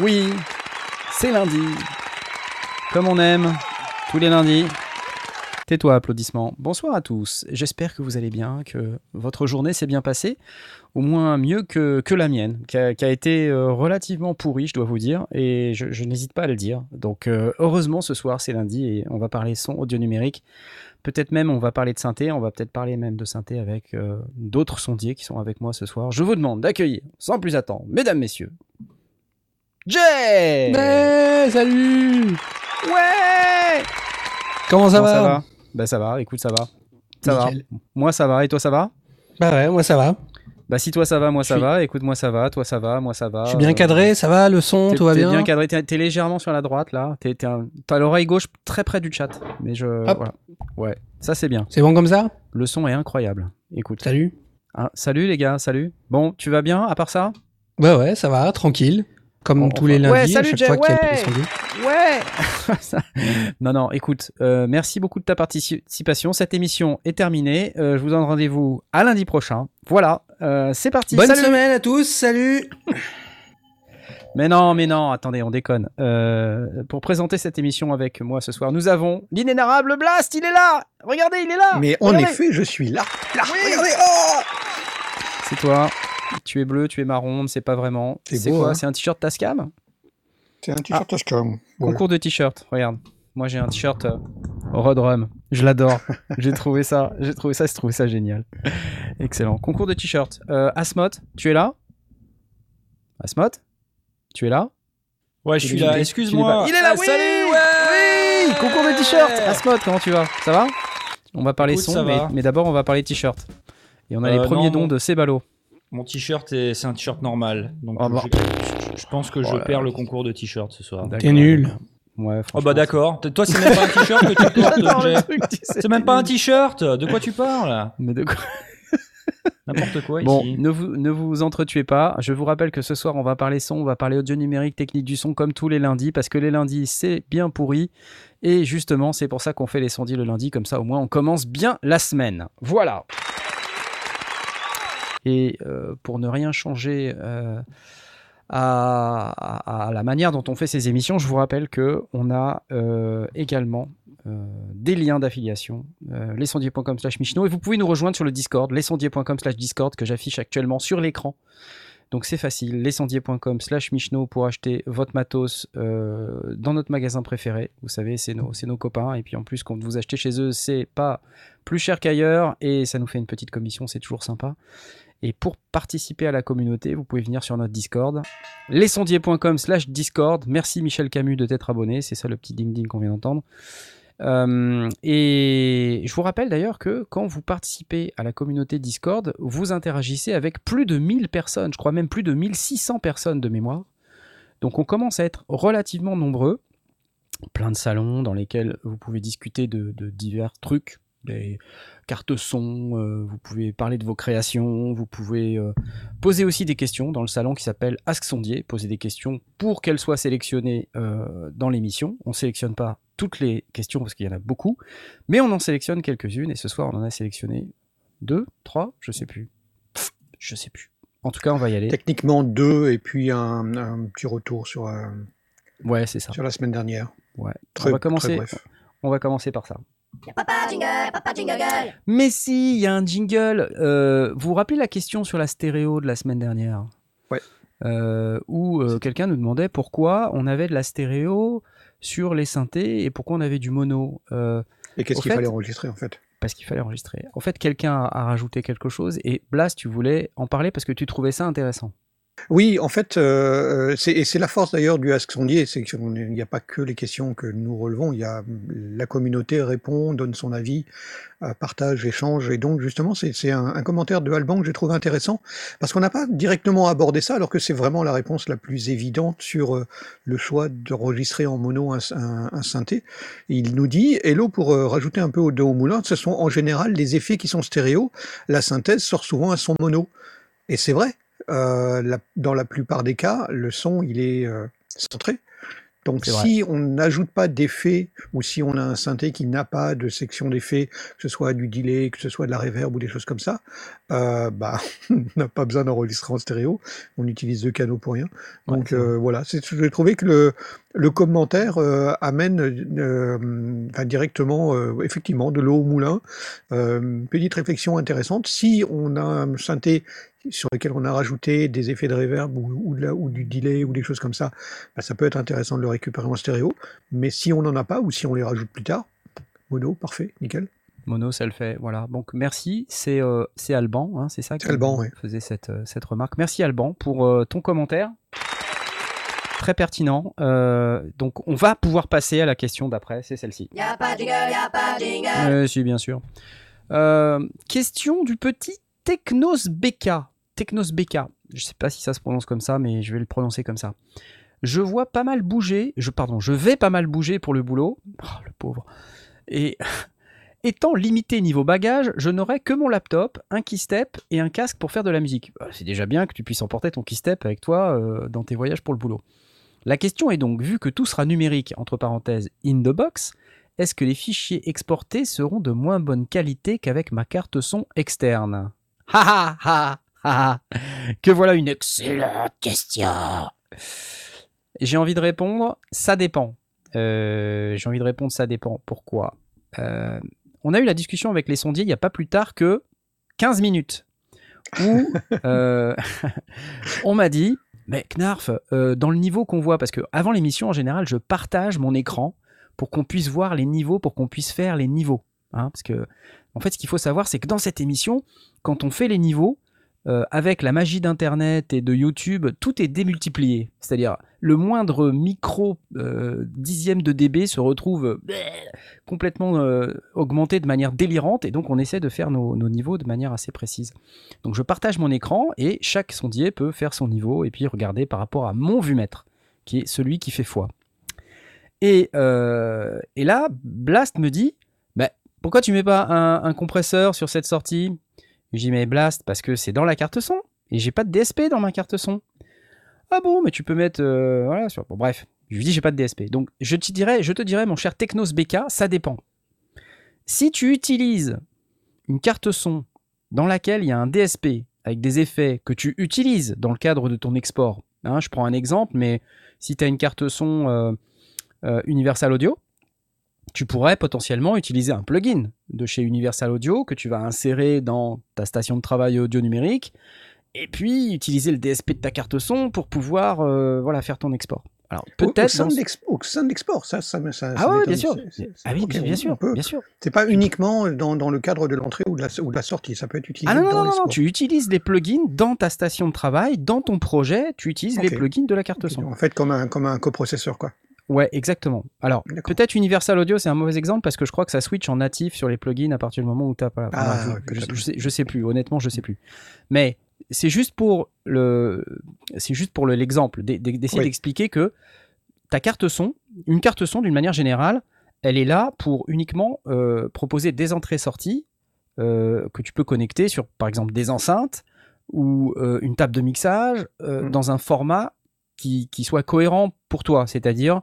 Oui, c'est lundi. Comme on aime, tous les lundis. Tais-toi, applaudissements. Bonsoir à tous. J'espère que vous allez bien, que votre journée s'est bien passée. Au moins mieux que, la mienne, qui a, été euh, relativement pourrie, je dois vous dire. Et je, je n'hésite pas à le dire. Donc, euh, heureusement, ce soir, c'est lundi et on va parler son audio numérique. Peut-être même on va parler de synthé, on va peut-être parler même de synthé avec euh, d'autres sondiers qui sont avec moi ce soir. Je vous demande d'accueillir, sans plus attendre, mesdames, messieurs, Jay salut Ouais Comment ça Comment va? Bah ça va, écoute, ça va. Ça Nickel. va. Moi ça va, et toi ça va? Bah ouais, moi ça va. Bah si toi ça va, moi ça suis- va, écoute, moi ça va, toi ça va, moi ça va. Je suis bien euh, cadré, ça va, le son, tout va bien? bien cadré, t'es légèrement sur la droite là. T'es- t'es un- T'as l'oreille gauche très près du chat. Mais je. Hop. Voilà. Ouais, ça c'est bien. C'est bon comme ça? Le son est incroyable. Écoute. Salut Hein, salut les gars, salut. Bon, tu vas bien à part ça? Bah ouais, ça va, tranquille. Comme tous les lundis, Ouais, à chaque Jay, fois qu'il y a ouais. Non, non, écoute, euh, merci beaucoup de ta participation. Cette émission est terminée. Euh, je vous donne rendez-vous à lundi prochain. Voilà, euh, c'est parti. Bonne Salut semaine à tous, salut Mais non, mais non, attendez, on déconne. Euh, pour présenter cette émission avec moi ce soir, nous avons l'inénarrable Blast, il est là Regardez, il est là Mais en effet, je suis là. Là, Oui. regardez. Oh C'est toi. Tu es bleu, tu es marron, on ne sait pas vraiment. C'est quoi hein. C'est un t-shirt Tascam c'est un t-shirt Ah. Tascam. Ouais. Concours de t-shirt, regarde. Moi j'ai un t-shirt euh, Rodrum. Je l'adore. j'ai trouvé ça, j'ai trouvé ça, j'ai trouvé ça génial. Excellent. Concours de t-shirt. Euh, Asmot, tu es là? Asmot Tu es là? Ouais, je suis là, excuse-moi. Il est là, Ah, oui Salut, ouais Oui Concours de t-shirt Asmot, comment tu vas? Ça va? On va parler Écoute, son, mais, d'abord on va parler t-shirt. Et on a les Euh, premiers non, dons de Cébalo. Mon t-shirt, est- c'est un t-shirt normal. Donc, Ah bah. je, je pense que je Oh perds le concours de t-shirt ce soir. D'accord. T'es nul. Ouais, Oh bah d'accord. Toi, c'est même pas un t-shirt que tu portes, tu sais. C'est même pas un t-shirt. De quoi tu parles? Mais de quoi? N'importe quoi Bon, ici. ne vous, ne vous entretuez pas. Je vous rappelle que ce soir, on va parler son, on va parler audio numérique, technique du son, comme tous les lundis, parce que les lundis, c'est bien pourri. Et justement, c'est pour ça qu'on fait les sondis le lundi, comme ça, au moins, on commence bien la semaine. Voilà. Et euh, pour ne rien changer euh, à, la manière dont on fait ces émissions, je vous rappelle que on a euh, également des liens d'affiliation, lesondiers.com slash Michno, et vous pouvez nous rejoindre sur le Discord, lesondiers.com slash Discord, que j'affiche actuellement sur l'écran. Donc c'est facile, lesondiers.com slash Michno pour acheter votre matos dans notre magasin préféré. Vous savez, c'est nos, nos copains, et puis en plus, quand vous achetez chez eux, c'est pas plus cher qu'ailleurs, et ça nous fait une petite commission, c'est toujours sympa. Et pour participer à la communauté, vous pouvez venir sur notre Discord, lesondiers.com slash Discord. Merci Michel Camus de t'être abonné, c'est ça le petit ding-ding qu'on vient d'entendre. Euh, et je vous rappelle d'ailleurs que quand vous participez à la communauté Discord, vous interagissez avec plus de 1000 personnes, je crois même plus de 1600 personnes de mémoire. Donc on commence à être relativement nombreux. Plein de salons dans lesquels vous pouvez discuter de, de divers trucs, des cartes son, euh, vous pouvez parler de vos créations, vous pouvez euh, poser aussi des questions dans le salon qui s'appelle Ask Sondier, poser des questions pour qu'elles soient sélectionnées euh, dans l'émission. On ne sélectionne pas toutes les questions parce qu'il y en a beaucoup, mais on en sélectionne quelques-unes et ce soir on en a sélectionné deux, trois, je sais plus. Pff, je sais plus. En tout cas, on va y aller. Techniquement deux et puis un, un petit retour sur, Ouais, c'est ça. sur la semaine dernière. Ouais. Très, on va commencer. très bref. On va commencer par ça. Papa jingle, papa jingle. Mais si, il y a un jingle. Euh, vous vous rappelez la question sur la stéréo de la semaine dernière? Ouais. Euh, où euh, quelqu'un nous demandait pourquoi on avait de la stéréo sur les synthés et pourquoi on avait du mono. Euh, Et qu'est-ce qu'il fallait enregistrer en fait? Parce qu'il fallait enregistrer. En fait, quelqu'un a, a rajouté quelque chose et Blas, tu voulais en parler parce que tu trouvais ça intéressant. Oui, en fait, euh, c'est et c'est la force d'ailleurs du Ask Sondier, c'est qu'il n'y a pas que les questions que nous relevons, il y a la communauté répond, donne son avis, euh, partage, échange, et donc justement c'est un, un commentaire de Alban que j'ai trouvé intéressant parce qu'on n'a pas directement abordé ça, alors que c'est vraiment la réponse la plus évidente sur euh, le choix d'enregistrer en mono un, un- un synthé. Il nous dit Hello pour euh, rajouter un peu au dos au moulin, ce sont en général les effets qui sont stéréo, la synthèse sort souvent un son mono, et c'est vrai. Euh, la- dans la plupart des cas, le son il est euh, centré. Donc vrai. si on n'ajoute pas d'effet ou si on a un synthé qui n'a pas de section d'effet, que ce soit du delay, que ce soit de la reverb ou des choses comme ça, euh, bah on n'a pas besoin d'enregistrer en stéréo. On utilise deux canaux pour rien. Ouais, Donc vrai. euh, voilà, j'ai trouvé que le, le commentaire euh, amène euh, enfin, directement euh, effectivement de l'eau au moulin. Petite réflexion intéressante. Si on a un synthé sur lequel on a rajouté des effets de reverb ou, ou, de la- ou du delay ou des choses comme ça, bah, ça peut être intéressant de le récupérer en stéréo. Mais si on n'en a pas ou si on les rajoute plus tard, mono, parfait, nickel. Mono, ça le fait. Voilà. Donc merci. C'est Alban, hein, c'est ça qui Alban, faisait cette, cette remarque. Merci Alban pour ton commentaire. Très pertinent. Euh, donc on va pouvoir passer à la question d'après, c'est celle-ci. Y'a pas de jingle, y'a pas de jingle. Euh, si, bien sûr. Euh, question du petit Technos BK. Technos BK. Je sais pas si ça se prononce comme ça, mais je vais le prononcer comme ça. Je vois pas mal bouger. Je, pardon, je vais pas mal bouger pour le boulot. Oh, le pauvre. Et étant limité niveau bagage, je n'aurai que mon laptop, un keystep et un casque pour faire de la musique. C'est déjà bien que tu puisses emporter ton keystep avec toi dans tes voyages pour le boulot. La question est donc, vu que tout sera numérique, entre parenthèses, in the box, est-ce que les fichiers exportés seront de moins bonne qualité qu'avec ma carte son externe? Ha ha ha. Que voilà une excellente question J'ai envie de répondre, ça dépend. Euh, J'ai envie de répondre, ça dépend. Pourquoi? Euh, On a eu la discussion avec les sondiers il n'y a pas plus tard que 15 minutes. Où euh, on m'a dit, mais Knarf, euh, dans le niveau qu'on voit, parce que avant l'émission, en général, je partage mon écran pour qu'on puisse voir les niveaux, pour qu'on puisse faire les niveaux. hein, parce que, en fait, ce qu'il faut savoir, c'est que dans cette émission, quand on fait les niveaux, euh, avec la magie d'Internet et de YouTube, tout est démultiplié. C'est-à-dire, le moindre micro euh, dixième de dB se retrouve euh, complètement augmenté de manière délirante, et donc on essaie de faire nos, niveaux de manière assez précise. Donc je partage mon écran, et chaque sondier peut faire son niveau, et puis regarder par rapport à mon vumètre, qui est celui qui fait foi. Et, là, Blast me dit, bah, pourquoi tu mets pas un compresseur sur cette sortie? Mets Blast parce que c'est dans la carte son, et j'ai pas de DSP dans ma carte son. Ah bon, mais tu peux mettre... euh, voilà, sur... Bref, je lui dis j'ai pas de DSP. Donc je te dirais, je te dirais mon cher Technos BK, ça dépend. Si tu utilises une carte son dans laquelle il y a un DSP avec des effets que tu utilises dans le cadre de ton export, hein, je prends un exemple, mais si tu as une carte son euh, euh, Universal Audio, tu pourrais potentiellement utiliser un plugin de chez Universal Audio que tu vas insérer dans ta station de travail audio numérique et puis utiliser le DSP de ta carte son pour pouvoir euh, voilà, faire ton export. Alors peut-être au sein de l'export, ça, ça, ça, Ah m'étonne. bien sûr. Ah oui, bien sûr, bien sûr. C'est pas uniquement dans, dans le cadre de l'entrée ou de la, ou de la sortie, ça peut être utilisé Ah non, dans non, non, tu utilises les plugins dans ta station de travail, dans ton projet, tu utilises les plugins de la carte son. En fait, comme un, comme un coprocesseur, quoi. Ouais, exactement. Alors, peut-être Universal Audio, c'est un mauvais exemple parce que je crois que ça switch en natif sur les plugins à partir du moment où tu as pas. Ah, je, je, sais, je sais plus, honnêtement, je sais plus. Mais c'est juste pour le, c'est juste pour le- l'exemple, d'e- d'e- d'essayer Oui. d'expliquer que ta carte son, une carte son d'une manière générale, elle est là pour uniquement euh, proposer des entrées-sorties euh, que tu peux connecter sur, par exemple, des enceintes ou euh, une table de mixage euh, Mm. dans un format qui, qui soit cohérent pour toi, c'est-à-dire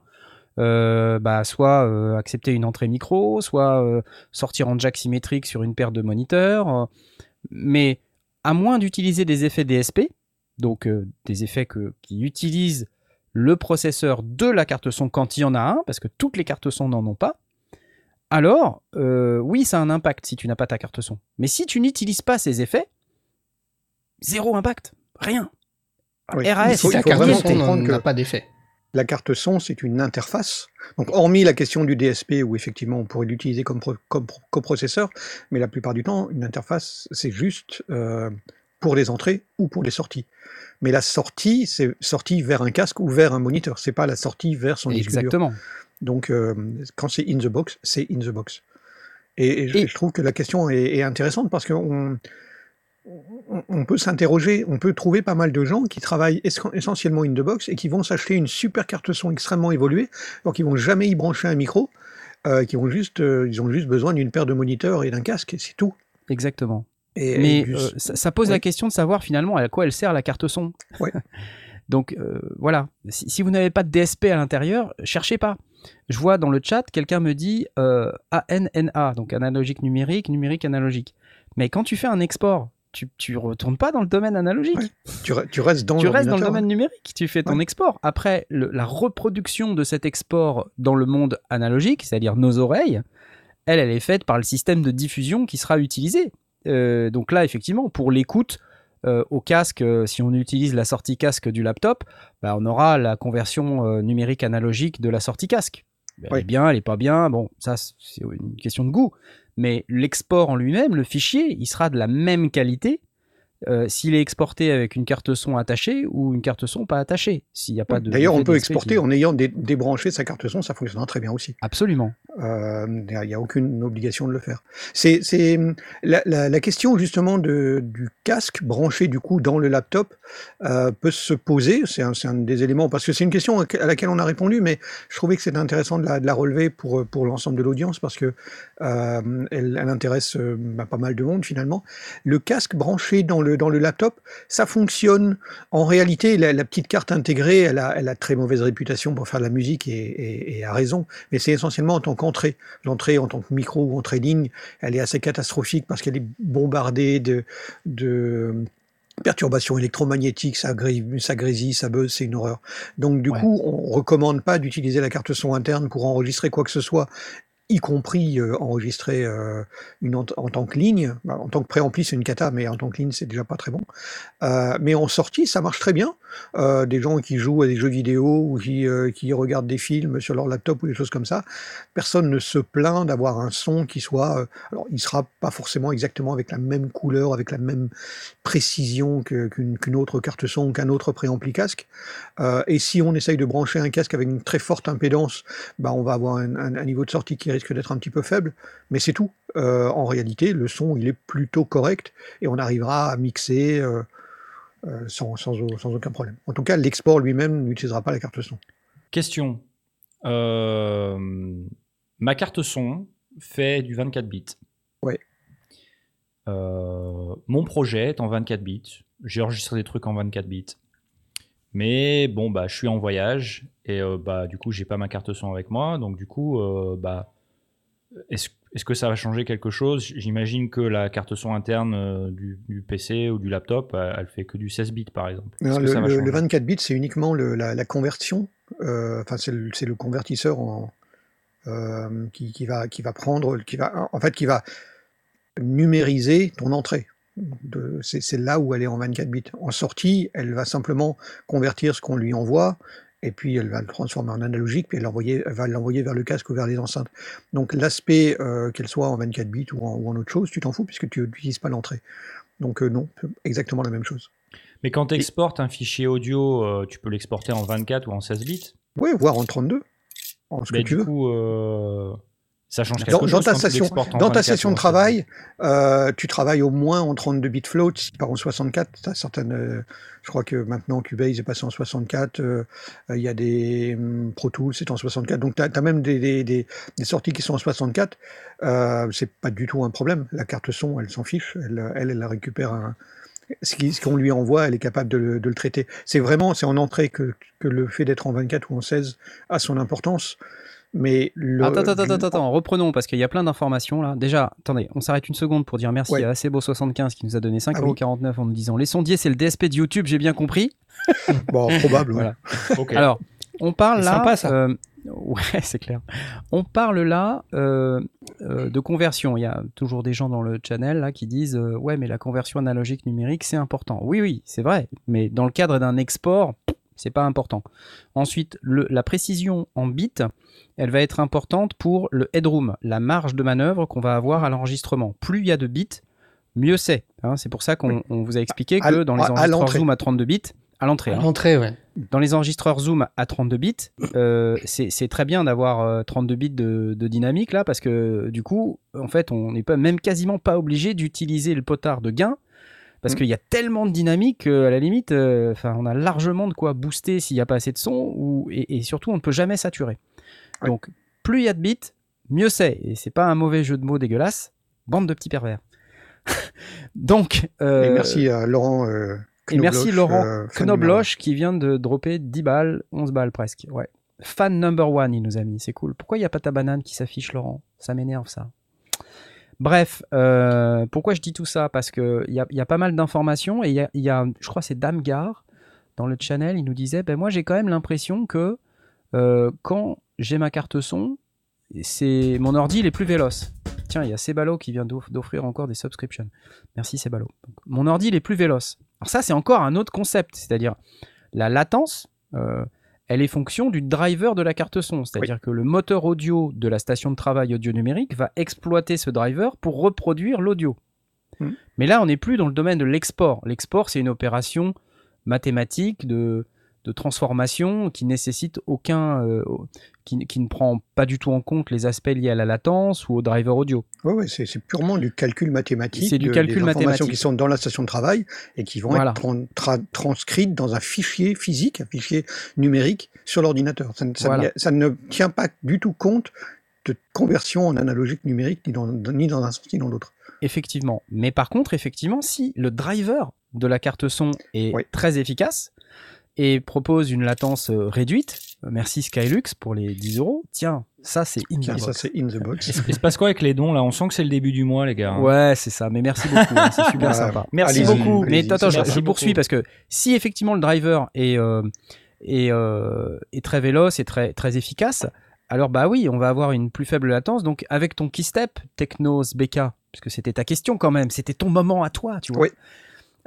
euh, bah, soit euh, accepter une entrée micro, soit euh, sortir en jack symétrique sur une paire de moniteurs, euh, mais à moins d'utiliser des effets DSP, donc euh, des effets que, qui utilisent le processeur de la carte son quand il y en a un, parce que toutes les cartes son n'en ont pas, alors euh, oui, ça a un impact si tu n'as pas ta carte son. Mais si tu n'utilises pas ces effets, zéro impact, rien. Oui. RAS, Il faut- il vraiment n'a que- pas d'effet. La carte son, c'est une interface. Donc, hormis la question du DSP, où effectivement on pourrait l'utiliser comme, pro- comme pro- coprocesseur, mais la plupart du temps, une interface, c'est juste euh, pour les entrées ou pour les sorties. Mais la sortie, c'est sortie vers un casque ou vers un moniteur. C'est pas la sortie vers son disque dur. Exactement. Donc, euh, quand c'est in the box, c'est in the box. Et, et je, Et- je trouve que la question est, est intéressante parce qu'on on, peut s'interroger, on peut trouver pas mal de gens qui travaillent es- essentiellement in the box et qui vont s'acheter une super carte son extrêmement évoluée, donc ils vont jamais y brancher un micro, euh, qui ont juste, euh, ils ont juste besoin d'une paire de moniteurs et d'un casque, et c'est tout. Exactement. Et, Mais et du- euh, ça, ça pose la question de savoir finalement à quoi elle sert la carte son. Ouais. Donc voilà, si, si vous n'avez pas de DSP à l'intérieur, cherchez pas. Je vois dans le chat, quelqu'un me dit ANNA, donc analogique numérique, numérique analogique. Mais quand tu fais un export, tu, tu retournes pas dans le domaine analogique. Ouais, tu, re- tu restes dans tu restes dans le domaine numérique, tu fais ton Ouais. export. Après, le- la reproduction de cet export dans le monde analogique, c'est-à-dire nos oreilles, elle, elle est faite par le système de diffusion qui sera utilisé. Euh, donc là, effectivement, pour l'écoute euh, au casque, euh, si on utilise la sortie casque du laptop, bah, on aura la conversion numérique analogique de la sortie casque. Elle Oui. est bien, elle est pas bien, bon, ça c'est une question de goût. Mais l'export en lui-même, le fichier, il sera de la même qualité euh, s'il est exporté avec une carte son attachée ou une carte son pas attachée. S'il n'y a pas de. D'ailleurs, on peut exporter qui- en ayant dé- débranché sa carte son, ça fonctionnera très bien aussi. Absolument. Euh, Il n'y a aucune obligation de le faire. C'est la, question justement du casque branché du coup dans le laptop euh, peut se poser. C'est un, des éléments parce que c'est une question à laquelle on a répondu, mais je trouvais que c'était intéressant de la, relever pour l'ensemble de l'audience parce que euh, elle, intéresse bah, pas mal de monde finalement. Le casque branché dans le dans le laptop, ça fonctionne. En réalité, la, petite carte intégrée, elle a, très mauvaise réputation pour faire de la musique et, et, et a raison mais c'est essentiellement en tant qu'entrée. L'entrée en tant que micro ou entrée ligne, elle est assez catastrophique parce qu'elle est bombardée de, de perturbations électromagnétiques, ça, gré- ça grésille, ça buzz, c'est une horreur. Donc du Ouais. coup, on recommande pas d'utiliser la carte son interne pour enregistrer quoi que ce soit y compris euh, enregistrer euh, une en, tant que ligne. Bah, En tant que préampli, c'est une cata, mais en tant que ligne, c'est déjà pas très bon. Euh, mais en sortie, ça marche très bien. Euh, des gens qui jouent à des jeux vidéo ou qui, qui regardent des films sur leur laptop ou des choses comme ça, personne ne se plaint d'avoir un son qui soit. alors, il sera pas forcément exactement avec la même couleur, avec la même précision qu'une qu'une autre carte son ou qu'un autre préampli casque. Et si on essaye de brancher un casque avec une très forte impédance, bah, on va avoir un, un- un niveau de sortie qui risque d'être un petit peu faible, mais c'est tout. Euh, en réalité, le son, il est plutôt correct et on arrivera à mixer euh, euh, sans, sans, au- sans aucun problème. En tout cas, l'export lui-même n'utilisera pas la carte son. Question. Ma carte son fait du 24 bits. Ouais. Mon projet est en 24 bits. J'ai enregistré des trucs en 24 bits. Mais bon, bah, je suis en voyage et euh, bah, du coup, j'ai pas ma carte son avec moi. Donc, du coup, euh, bah, est-ce que ça va changer quelque chose? J'imagine que la carte son interne euh, du, du PC ou du laptop, elle, fait que du 16 bits, par exemple. Non, le, ça va le- changer? le 24 bits, c'est uniquement le- la, la conversion. euh, Enfin, c'est le, convertisseur en, euh, qui, qui va, qui va prendre, qui va, en fait, qui va numériser ton entrée. C'est là où elle est en 24 bits. En sortie, elle va simplement convertir ce qu'on lui envoie, et puis elle va le transformer en analogique, puis elle, l'envoyer- va l'envoyer vers le casque ou vers les enceintes. Donc l'aspect, euh, qu'elle soit en 24 bits ou en, ou en autre chose, tu t'en fous puisque tu n'utilises pas l'entrée. Donc euh, non, exactement la même chose. Mais quand tu exportes un fichier audio, euh, tu peux l'exporter en 24 ou en 16 bits? Oui, voire en 32, en ce Mais que tu veux. coup, ça change quelque Dans, chose. dans ta quand tu station, l'exportes en dans ta 24 session de en 16 travail, euh, tu travailles au moins en 32 bits float, si pas en 64. T'as certaines, euh, je crois que maintenant Cubase est passé en 64. euh, Il y a des hum, Pro Tools, c'est en 64. Donc tu as, même des, des, des, des sorties qui sont en 64. Euh, c'est pas du tout un problème. La carte son, elle s'en fiche. Elle, elle, elle la récupère un, ce qu'on lui envoie, elle est capable de le, de le traiter. C'est vraiment, c'est en entrée que, que le fait d'être en 24 ou en 16 a son importance. Mais le, Attends, attends, attends, attends, reprenons parce qu'il y a plein d'informations là. Déjà, attendez, on s'arrête une seconde pour dire merci Ouais. à Acebo75 qui nous a donné Ah oui. 5,49€ en nous disant Les sondiers, c'est le DSP de YouTube, j'ai bien compris. bon, probable. ouais. Voilà. Alors, on parle là. sympa, ça. euh, ouais, c'est clair. On parle là euh, euh, de conversion. Il y a toujours des gens dans le channel là qui disent euh, Ouais, mais la conversion analogique numérique, c'est important. Oui, oui, c'est vrai. Mais dans le cadre d'un export, c'est pas important. Ensuite, le- la précision en bits, elle va être importante pour le headroom, la marge de manœuvre qu'on va avoir à l'enregistrement. Plus il y a de bits, mieux c'est. hein. c'est pour ça qu'on on vous a expliqué À- que dans les à enregistreurs. Zoom à 32 bits, à l'entrée, À hein, l'entrée, ouais. dans les enregistreurs Zoom à 32 bits, euh, c'est c'est très bien d'avoir euh, 32 bits de, de dynamique là, parce que du coup, en fait, on n'est pas même quasiment pas obligé d'utiliser le potard de gain. Parce Mm. qu'il y a tellement de dynamique qu'à la limite, euh, on a largement de quoi booster s'il n'y a pas assez de son, ou, et, et surtout on ne peut jamais saturer. Ouais. Donc, plus il y a de bits, mieux c'est. Et c'est pas un mauvais jeu de mots dégueulasse. Bande de petits pervers. Donc, euh, Et merci à Laurent. euh, et merci Knobloch, Laurent Knobloch qui vient de dropper 10 balles, 11 balles presque. Ouais. Fan number one, il nous a mis, c'est cool. Pourquoi il n'y a pas ta banane qui s'affiche, Laurent? Ça m'énerve ça. Bref, euh, pourquoi je dis tout ça? Parce qu'il y a, y a pas mal d'informations et il y a, je crois c'est Damgar dans le channel, il nous disait ben moi j'ai quand même l'impression que euh, quand j'ai ma carte son, c'est mon ordi il est plus véloce. Tiens, il y a Sebalo qui vient d'off- d'offrir encore des subscriptions. Merci Sebalo. Mon ordi il est plus véloce. Alors ça c'est encore un autre concept, c'est-à-dire la latence, euh, elle est fonction du driver de la carte son. C'est-à-dire que le moteur audio de la station de travail audio numérique va exploiter ce driver pour reproduire l'audio. Mhm. Mais là, on n'est plus dans le domaine de l'export. L'export, c'est une opération mathématique de, de transformation qui nécessite aucun, euh, qui, qui ne prend pas du tout en compte les aspects liés à la latence ou au driver audio. Ouais, ouais, c'est purement du calcul mathématique. C'est du de- calcul des informations qui sont dans la station de travail et qui vont Voilà. être tran- tra- transcrites dans un fichier physique, un fichier numérique sur l'ordinateur. Ça, ne- ça Voilà. ne- ça ne tient pas du tout compte de conversion en analogique numérique ni dans, ni dans un sens ni dans l'autre. Effectivement. Mais par contre, effectivement, si le driver de la carte son est Oui. très efficace et propose une latence euh, réduite, merci Skylux pour les 10 euros. Tiens, ça c'est in the Tiens, ça box. c'est in the box. Il se passe quoi avec les dons là? On sent que c'est le début du mois, les gars. hein. Ouais, c'est ça. Mais merci beaucoup. hein, c'est super Ouais. sympa. Merci beaucoup. Mais attends, je, je poursuis parce que si effectivement le driver est, euh, est, euh, est très véloce et très, très efficace, alors bah oui, on va avoir une plus faible latence. Donc avec ton keystep Technos BK, puisque c'était ta question quand même, c'était ton moment à toi, tu vois. Oui.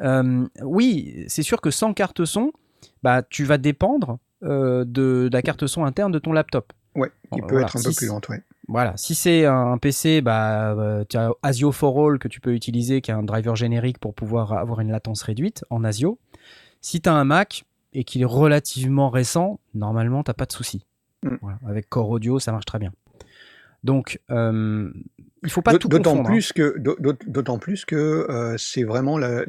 Euh, oui, c'est sûr que sans carte son, bah tu vas dépendre euh, de, de la carte son interne de ton laptop. Ouais, il Bon, peut voilà. être un peu Si- plus lent, ouais. Voilà, si c'est un PC, bah, euh, tu as ASIO for All que tu peux utiliser, qui est un driver générique pour pouvoir avoir une latence réduite en ASIO. Si tu as un Mac et qu'il est relativement récent, normalement, tu pas de souci. Mm. Voilà, avec Core Audio, ça marche très bien. Donc, euh, il faut pas tout confondre. hein. plus que, d'aut- d'autant plus que euh, c'est vraiment la-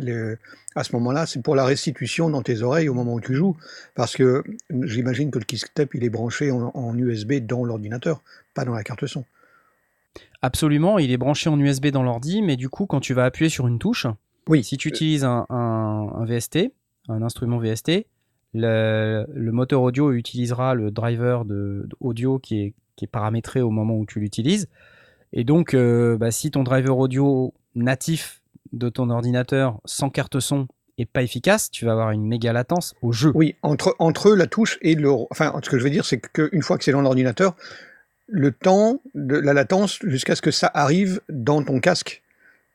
à ce moment-là, c'est pour la restitution dans tes oreilles au moment où tu joues, parce que j'imagine que le keystep il est branché en, en USB dans l'ordinateur, pas dans la carte son. Absolument, il est branché en USB dans l'ordi, mais du coup, quand tu vas appuyer sur une touche, Oui. si tu utilises un, un- un VST, un instrument VST, le, moteur audio utilisera le driver de, audio qui est, paramétré au moment où tu l'utilises. Et donc, euh, bah, si ton driver audio natif de ton ordinateur sans carte son est pas efficace, tu vas avoir une méga latence au jeu. Oui, entre, entre la touche et le. Enfin, ce que je veux dire, c'est qu'une fois que c'est dans l'ordinateur, le temps de la latence jusqu'à ce que ça arrive dans ton casque.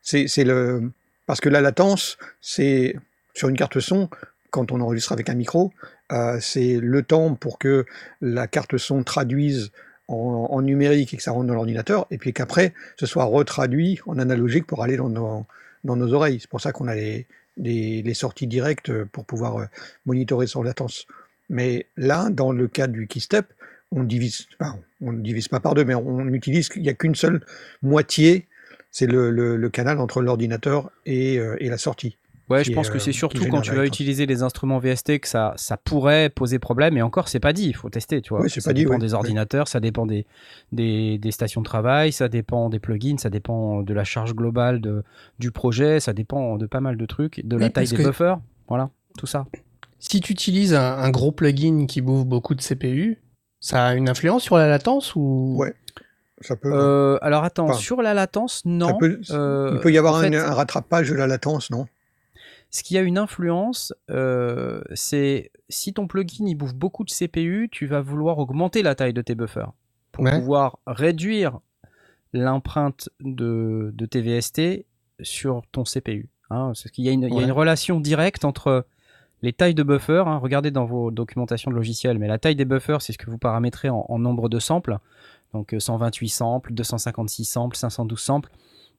C'est le. Parce que la latence, c'est sur une carte son, quand on enregistre avec un micro, euh, c'est le temps pour que la carte son traduise en, numérique et que ça rentre dans l'ordinateur, et puis qu'après, ce soit retraduit en analogique pour aller dans nos, oreilles. C'est pour ça qu'on a les, sorties directes pour pouvoir euh, monitorer son latence. Mais là, dans le cas du keystep, on ne divise pas par deux, mais on utilise, il n'y a qu'une seule moitié, c'est le, canal entre l'ordinateur et, euh, et la sortie. Ouais, je pense est, que euh, c'est qui surtout quand tu vas utiliser les instruments VST que ça, ça pourrait poser problème. Et encore, c'est pas dit, il faut tester, tu vois. Oui, c'est ça pas dit, dépend des oui. ordinateurs, ça dépend des, des, des stations de travail, ça dépend des plugins, ça dépend de la charge globale de, du projet, ça dépend de pas mal de trucs, de la taille des que- buffers, voilà, tout ça. Si tu utilises un, un gros plugin qui bouffe beaucoup de CPU, ça a une influence sur la latence ou? Ouais. Ça peut, Euh, alors attends, Enfin, sur la latence, ça non. peut- Euh, il peut y avoir en un, fait, un rattrapage de la latence, non? Ce qui a une influence, euh, c'est si ton plugin il bouffe beaucoup de CPU, tu vas vouloir augmenter la taille de tes buffers pour Ouais. pouvoir réduire l'empreinte de, de tes VST sur ton CPU. Hein, parce qu'il y a, une, il y a Ouais. une relation directe entre les tailles de buffers. hein, regardez dans vos documentations de logiciels, mais la taille des buffers, c'est ce que vous paramétrez en, en nombre de samples. Donc euh, 128 samples, 256 samples, 512 samples.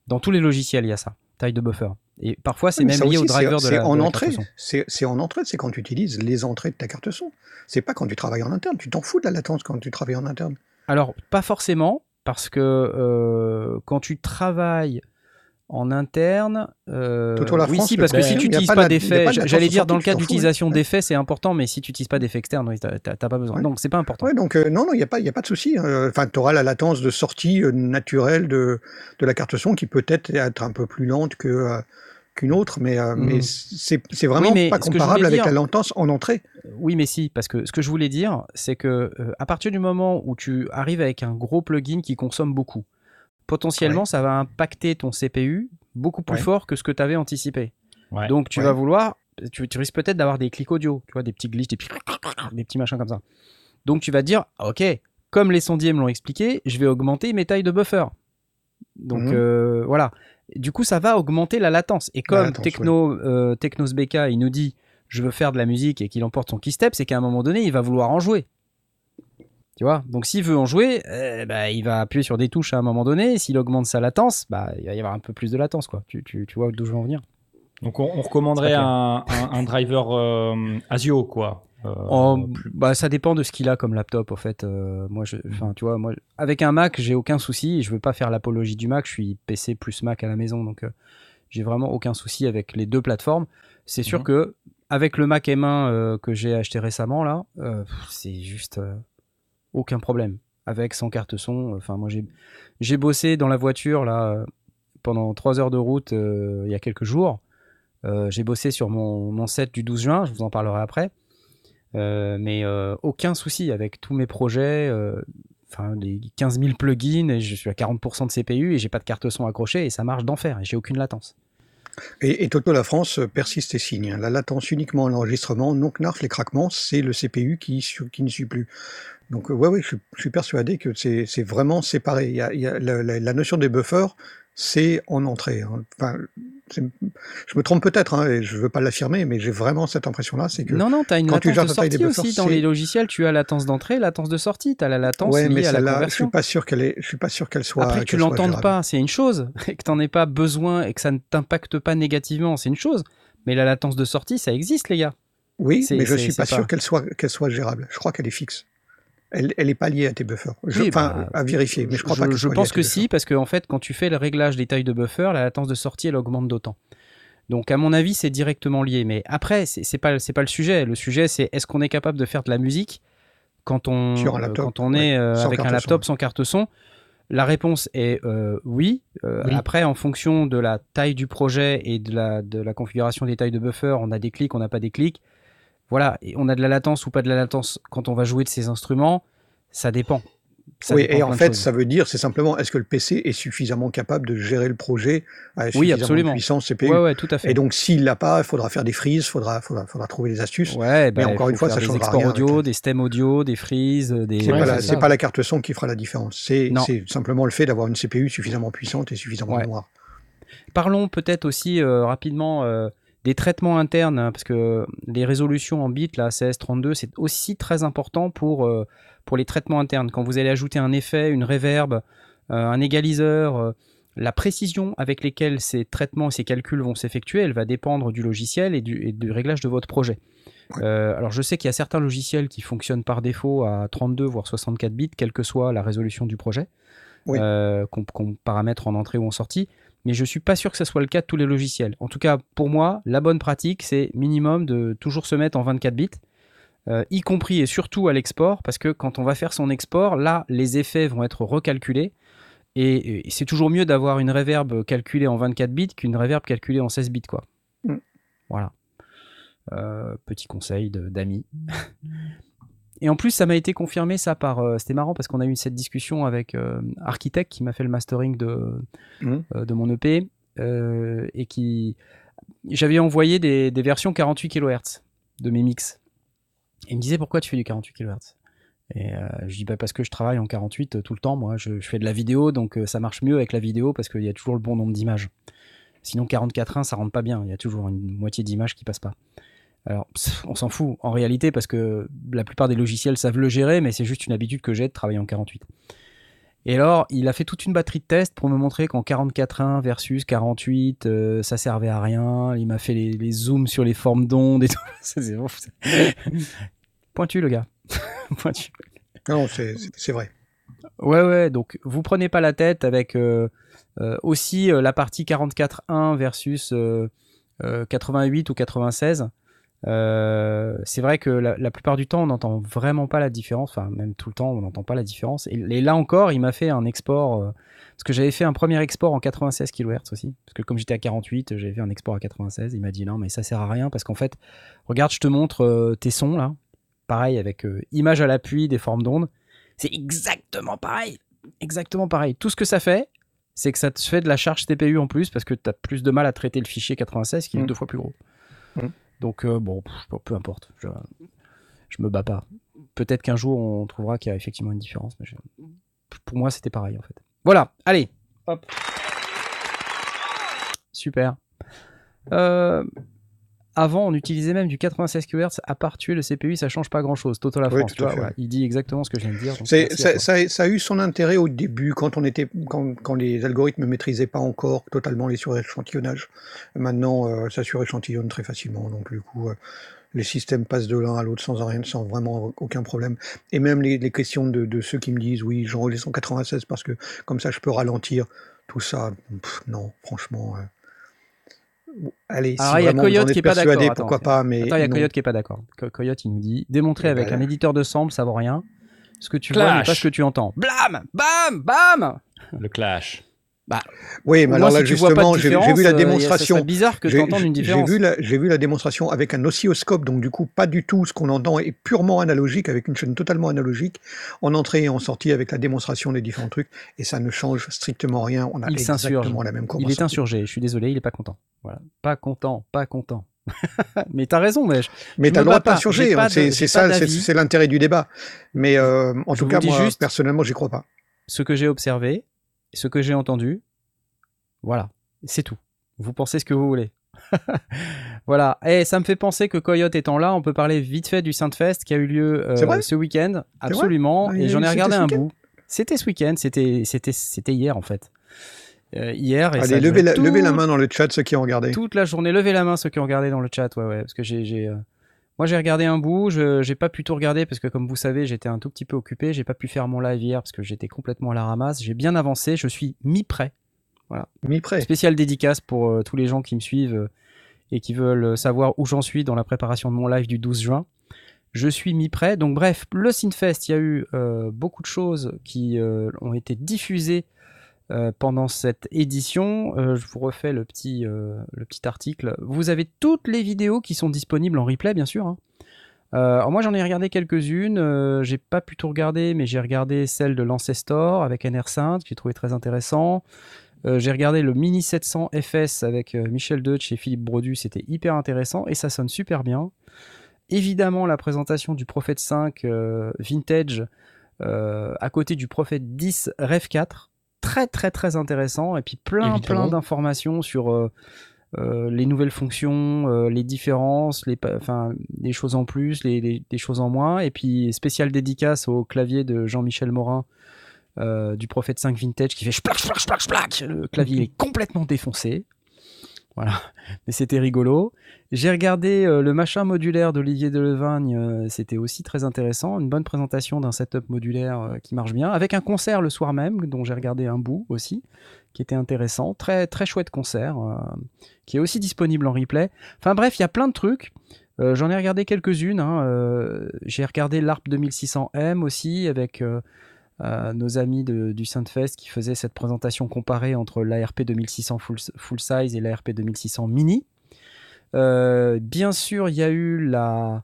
Dans tous les logiciels, il y a ça. Taille de buffer. Et parfois, c'est Oui, même lié aussi, au driver de la, en de la entrée. carte son. C'est c'est en entrée, c'est quand tu utilises les entrées de ta carte son. C'est pas quand tu travailles en interne. Tu t'en fous de la latence quand tu travailles en interne. Alors, pas forcément, parce que euh, quand tu travailles en interne, euh, la oui, France, si, parce que si tu n'utilises pas pas, de la- il y a d'effets, pas de latence j'allais dire dans le cas tu d'utilisation d'effets, c'est important, mais si tu n'utilises pas d'effets externes, oui, t'as t'as- t'as pas besoin. Ouais. Donc, c'est pas important. Ouais, donc euh, non, non, il n'y a, pas- y a pas de souci. hein. Enfin, tu auras la latence de sortie euh, naturelle de, de la carte son qui peut-être être un peu plus lente que, euh, qu'une autre, mais, euh, mais c'est c'est vraiment mais pas comparable avec dire- la latence en entrée. Oui, mais si, parce que ce que je voulais dire, c'est que euh, à partir du moment où tu arrives avec un gros plugin qui consomme beaucoup, potentiellement, ça va impacter ton CPU beaucoup plus Ouais. fort que ce que tu avais anticipé. Ouais. Donc, tu vas vouloir, tu, tu risques peut-être d'avoir des clics audio, tu vois, des petits glitches, des petits, des petits machins comme ça. Donc, tu vas dire, ok, comme les sondiers me l'ont expliqué, je vais augmenter mes tailles de buffer. Donc, Mhm. euh, voilà. Du coup, ça va augmenter la latence. Et comme latence, Techno, euh, Technos BK, il nous dit, je veux faire de la musique et qu'il emporte son keystep, c'est qu'à un moment donné, il va vouloir en jouer. Tu vois? Donc s'il veut en jouer, euh, bah, il va appuyer sur des touches à un moment donné. S'il augmente sa latence, bah, il va y avoir un peu plus de latence. Quoi. Tu, tu, tu vois d'où je veux en venir Donc on, on recommanderait un, un- un driver euh, ASIO, quoi. Euh, plus- bah, Ça dépend de ce qu'il a comme laptop, en fait. Euh, moi, je, tu vois, moi, avec un Mac, j'ai aucun souci. Je veux pas faire l'apologie du Mac. Je suis PC plus Mac à la maison. Donc, euh, j'ai vraiment aucun souci avec les deux plateformes. C'est sûr Mhm. que avec le Mac M1 euh, que j'ai acheté récemment, là, c'est juste aucun problème. Avec sans carte son. Enfin, moi, j'ai bossé dans la voiture, là, euh, pendant trois heures de route euh, il y a quelques jours. Euh, j'ai bossé sur mon, mon set du 12 juin. Je vous en parlerai après. Euh, mais euh, aucun souci avec tous mes projets, euh, enfin les 15 000 plugins, je suis à 40% de CPU et j'ai pas de carte son accrochée et ça marche d'enfer et j'ai aucune latence. Et, et Toto La France euh, persiste et signe. hein. La latence uniquement à l'enregistrement, non knarf, les craquements, c'est le CPU qui, qui ne suit plus. Donc, ouais, ouais, je, suis- je suis persuadé que c'est vraiment séparé. Il y a, il y a la, la- la notion des buffers, c'est en entrée. hein. Enfin, je me trompe peut-être, hein, et je veux pas l'affirmer, mais j'ai vraiment cette impression-là, c'est que Non, non, tu as une quand tu latence gères de des sortie buffers, aussi. Dans les logiciels, tu as latence d'entrée, latence de sortie. Tu as la latence ouais, mais liée à la celle-là, je conversion. suis pas sûr qu'elle est, je suis pas sûr qu'elle soit. Après, que tu soit l'entendes pas, c'est une chose. Et que tu n'en aies pas besoin et que ça ne t'impacte pas négativement, c'est une chose. Mais la latence de sortie, ça existe, les gars. Oui, mais je c'est- suis pas pas- sûr qu'elle soit, qu'elle soit gérable. Je crois qu'elle est fixe. Elle, elle est pas liée à tes buffers. Je- Oui, bah, à vérifier, mais je crois je, pas qu'elle je pense que si, parce qu'en fait, quand tu fais le réglage des tailles de buffer, la latence de sortie, elle augmente d'autant. Donc, à mon avis, c'est directement lié. Mais après, c'est pas, pas le sujet. Le sujet, c'est est-ce qu'on est capable de faire de la musique quand on, laptop, quand on ouais, est euh, avec un laptop son. sans carte son La réponse est euh, oui. Euh, Oui. Après, en fonction de la taille du projet et de la, de la configuration des tailles de buffer, on a des clics, on n'a pas des clics. Voilà, et on a de la latence ou pas de la latence quand on va jouer de ces instruments, ça dépend. Ça oui, dépend et en fait, choses. ça veut dire, c'est simplement, est-ce que le PC est suffisamment capable de gérer le projet à Oui, suffisamment absolument. de puissance CPU Ouais, ouais, tout à fait. Et donc, s'il l'a pas, il faudra faire des freezes, il faudra, faudra, faudra trouver des astuces. Ouais, bah, encore il une fois, ça faire des changera exports rien audio, avec des stems audio, des freezes, des. C'est Ouais, pas, la- pas carte son qui fera la différence. C'est simplement le fait d'avoir une CPU suffisamment puissante et suffisamment Ouais. noire. Parlons peut-être aussi euh, rapidement euh, des traitements internes, hein, parce que les résolutions en bits, la CS32, c'est aussi très important pour, euh, pour les traitements internes. Quand vous allez ajouter un effet, une reverb, euh, un égaliseur, euh, la précision avec lesquelles ces traitements et ces calculs vont s'effectuer, elle va dépendre du logiciel et du, et du réglage de votre projet. Euh, alors je sais qu'il y a certains logiciels qui fonctionnent par défaut à 32 voire 64 bits, quelle que soit la résolution du projet, Oui. euh, qu'on qu'on paramètre en entrée ou en sortie mais je suis pas sûr que ce soit le cas de tous les logiciels. En tout cas, pour moi, la bonne pratique, c'est minimum de toujours se mettre en 24 bits, euh, y compris et surtout à l'export, parce que quand on va faire son export, là, les effets vont être recalculés. Et, et c'est toujours mieux d'avoir une reverb calculée en 24 bits qu'une reverb calculée en 16 bits, quoi. Mm. Voilà. Euh, petit conseil d'amis. Et en plus, ça m'a été confirmé ça par. euh, C'était marrant parce qu'on a eu cette discussion avec euh, Architect qui m'a fait le mastering de, Mhm. euh, de mon EP euh, et qui. J'avais envoyé des, des versions 48 kHz de mes mix. Et il me disait pourquoi tu fais du 48 kHz Et je dis bah, parce que je travaille en 48 tout le temps, moi. Je, je fais de la vidéo, donc ça marche mieux avec la vidéo parce qu'il y a toujours le bon nombre d'images. Sinon 44.1 ça rentre pas bien, il y a toujours une moitié d'images qui passent pas. Alors, on s'en fout en réalité parce que la plupart des logiciels savent le gérer, mais c'est juste une habitude que j'ai de travailler en 48. Et alors, il a fait toute une batterie de tests pour me montrer qu'en 44.1 versus 48, euh, ça servait à rien. Il m'a fait les, les zooms sur les formes d'ondes et tout. C'est-. Pointu, le gars. Pointu. Non, c'est vrai. Ouais, ouais, donc vous prenez pas la tête avec euh, euh, aussi la partie 44.1 versus euh, euh, 88 ou 96. Euh, c'est vrai que la, la plupart du temps, on n'entend vraiment pas la différence, enfin, même tout le temps, on n'entend pas la différence. Et, et là encore, il m'a fait un export, euh, parce que j'avais fait un premier export en 96 kHz aussi, parce que comme j'étais à 48, j'avais fait un export à 96. Il m'a dit non, mais ça sert à rien, parce qu'en fait, regarde, je te montre euh, tes sons là, pareil, avec image à l'appui, des formes d'ondes. C'est exactement pareil. Exactement pareil. Tout ce que ça fait, c'est que ça te fait de la charge TPU en plus parce que tu as plus de mal à traiter le fichier 96 qui est Mm. deux fois plus gros. Mm. Donc, euh, bon, peu importe. Je, je me bats pas. Peut-être qu'un jour on trouvera qu'il y a effectivement une différence. Mais je- pour moi, c'était pareil en fait. Voilà, allez. Hop. Super. Euh, avant, on utilisait même du 96 kHz à part tuer le CPU, ça change pas grand chose. Toto la France, tu vois, il dit exactement ce que je viens de dire. ça, toi. ça- ça a eu son intérêt au début, quand, on était, quand, quand les algorithmes ne maîtrisaient pas encore totalement les suréchantillonnages. Maintenant, euh, ça suréchantillonne très facilement. Donc, du coup, euh, les systèmes passent de l'un à l'autre sans, rien, sans vraiment aucun problème. Et même les, les questions de, de ceux qui me disent oui, j'enregistre en 96 parce que comme ça je peux ralentir, tout ça, pff, non, franchement. euh, Allez, Alors, si il y a Coyote qui est pas persuadé, d'accord, pourquoi attends, pas, mais Attends, il y a. Coyote qui est pas d'accord. Co- Coyote, il nous dit démontrer Eh avec ben un là. éditeur de sample, ça vaut rien. Ce que tu vois n'est pas Clash. ce que tu entends. Blam Bam Bam Le clash. Oui, Au mais alors là, si justement, j'ai vu la euh, démonstration. bizarre que entendes une j'ai différence. vu, la- j'ai vu la démonstration avec un oscilloscope, donc du coup, pas du tout ce qu'on entend est purement analogique, avec une chaîne totalement analogique, en entrée et en sortie, avec la démonstration des différents trucs, et ça ne change strictement rien. On a Il exactement la même. Il est insurgé, je suis désolé, il est pas content. Voilà. Pas content, pas content. mais t'as raison, mais je- Mais Je tu as me le droit de t'insurger, hein, c'est ça, c'est l'intérêt du débat. Mais euh, en Je tout cas, dis moi, juste- personnellement, j'y crois pas. ce que j'ai observé, ce que j'ai entendu, voilà, c'est tout. Vous pensez ce que vous voulez. voilà. Et ça me fait penser que Coyote étant là, on peut parler vite fait du Sainte-Fest qui a eu lieu euh, ce week-end. Absolument. Ah, et j'en ai regardé un bout. C'était ce week-end, c'était c'était c'était hier en fait. Euh, hier et Allez, levez la, tout- levez la main dans le chat, ceux qui ont regardé. toute la journée. Levez la main ceux qui ont regardé dans le chat, ouais, ouais, parce que j'ai, j'ai, euh, moi j'ai regardé un bout, je, j'ai pas pu tout regarder parce que comme vous savez, j'étais un tout petit peu occupé, j'ai pas pu faire mon live hier parce que j'étais complètement à la ramasse. J'ai bien avancé, je suis mi-prêt. Mi-prêt. Spécial dédicace pour euh, tous les gens qui me suivent euh, et qui veulent euh, savoir où j'en suis dans la préparation de mon live du 12 juin. Je suis mi-prêt. Donc bref, le Synfest, il y a eu euh, beaucoup de choses qui ont été diffusées euh, pendant cette édition. Euh, je vous refais le petit, euh, le petit article. Vous avez toutes les vidéos qui sont disponibles en replay, bien sûr. hein. Alors moi j'en ai regardé quelques-unes, j'ai pas pu tout regarder, mais j'ai regardé celle de l'Ancestor avec NR5, que j'ai trouvé très intéressant. J'ai regardé le Mini 700 FS avec Michel Deutsch et Philippe Brodu, c'était hyper intéressant et ça sonne super bien. Évidemment, la présentation du Prophet 5 euh, Vintage à côté du Prophet 10 Rev 4, très très très intéressant et puis plein Évidemment. plein d'informations sur euh, euh, les nouvelles fonctions, euh, les différences, les, enfin, les choses en plus, les, les- les choses en moins et puis spécial dédicace au clavier de Jean-Michel Morin du Prophet 5 Vintage qui fait splac, splac, splac, splac. Le clavier est complètement défoncé. Voilà, mais c'était rigolo. J'ai regardé euh, le machin modulaire d'Olivier Delevagne, euh, c'était aussi très intéressant. Une bonne présentation d'un setup modulaire euh, qui marche bien, avec un concert le soir même, dont j'ai regardé un bout aussi, qui était intéressant. Très, très chouette concert, qui est aussi disponible en replay. Enfin bref, il y a plein de trucs. J'en ai regardé quelques-unes. hein, j'ai regardé l'ARP 2600M aussi, avec nos amis du Sainte-Fest qui faisaient cette présentation comparée entre l'ARP 2600 full, full size et l'ARP 2600 mini. Euh, bien sûr, il y a eu la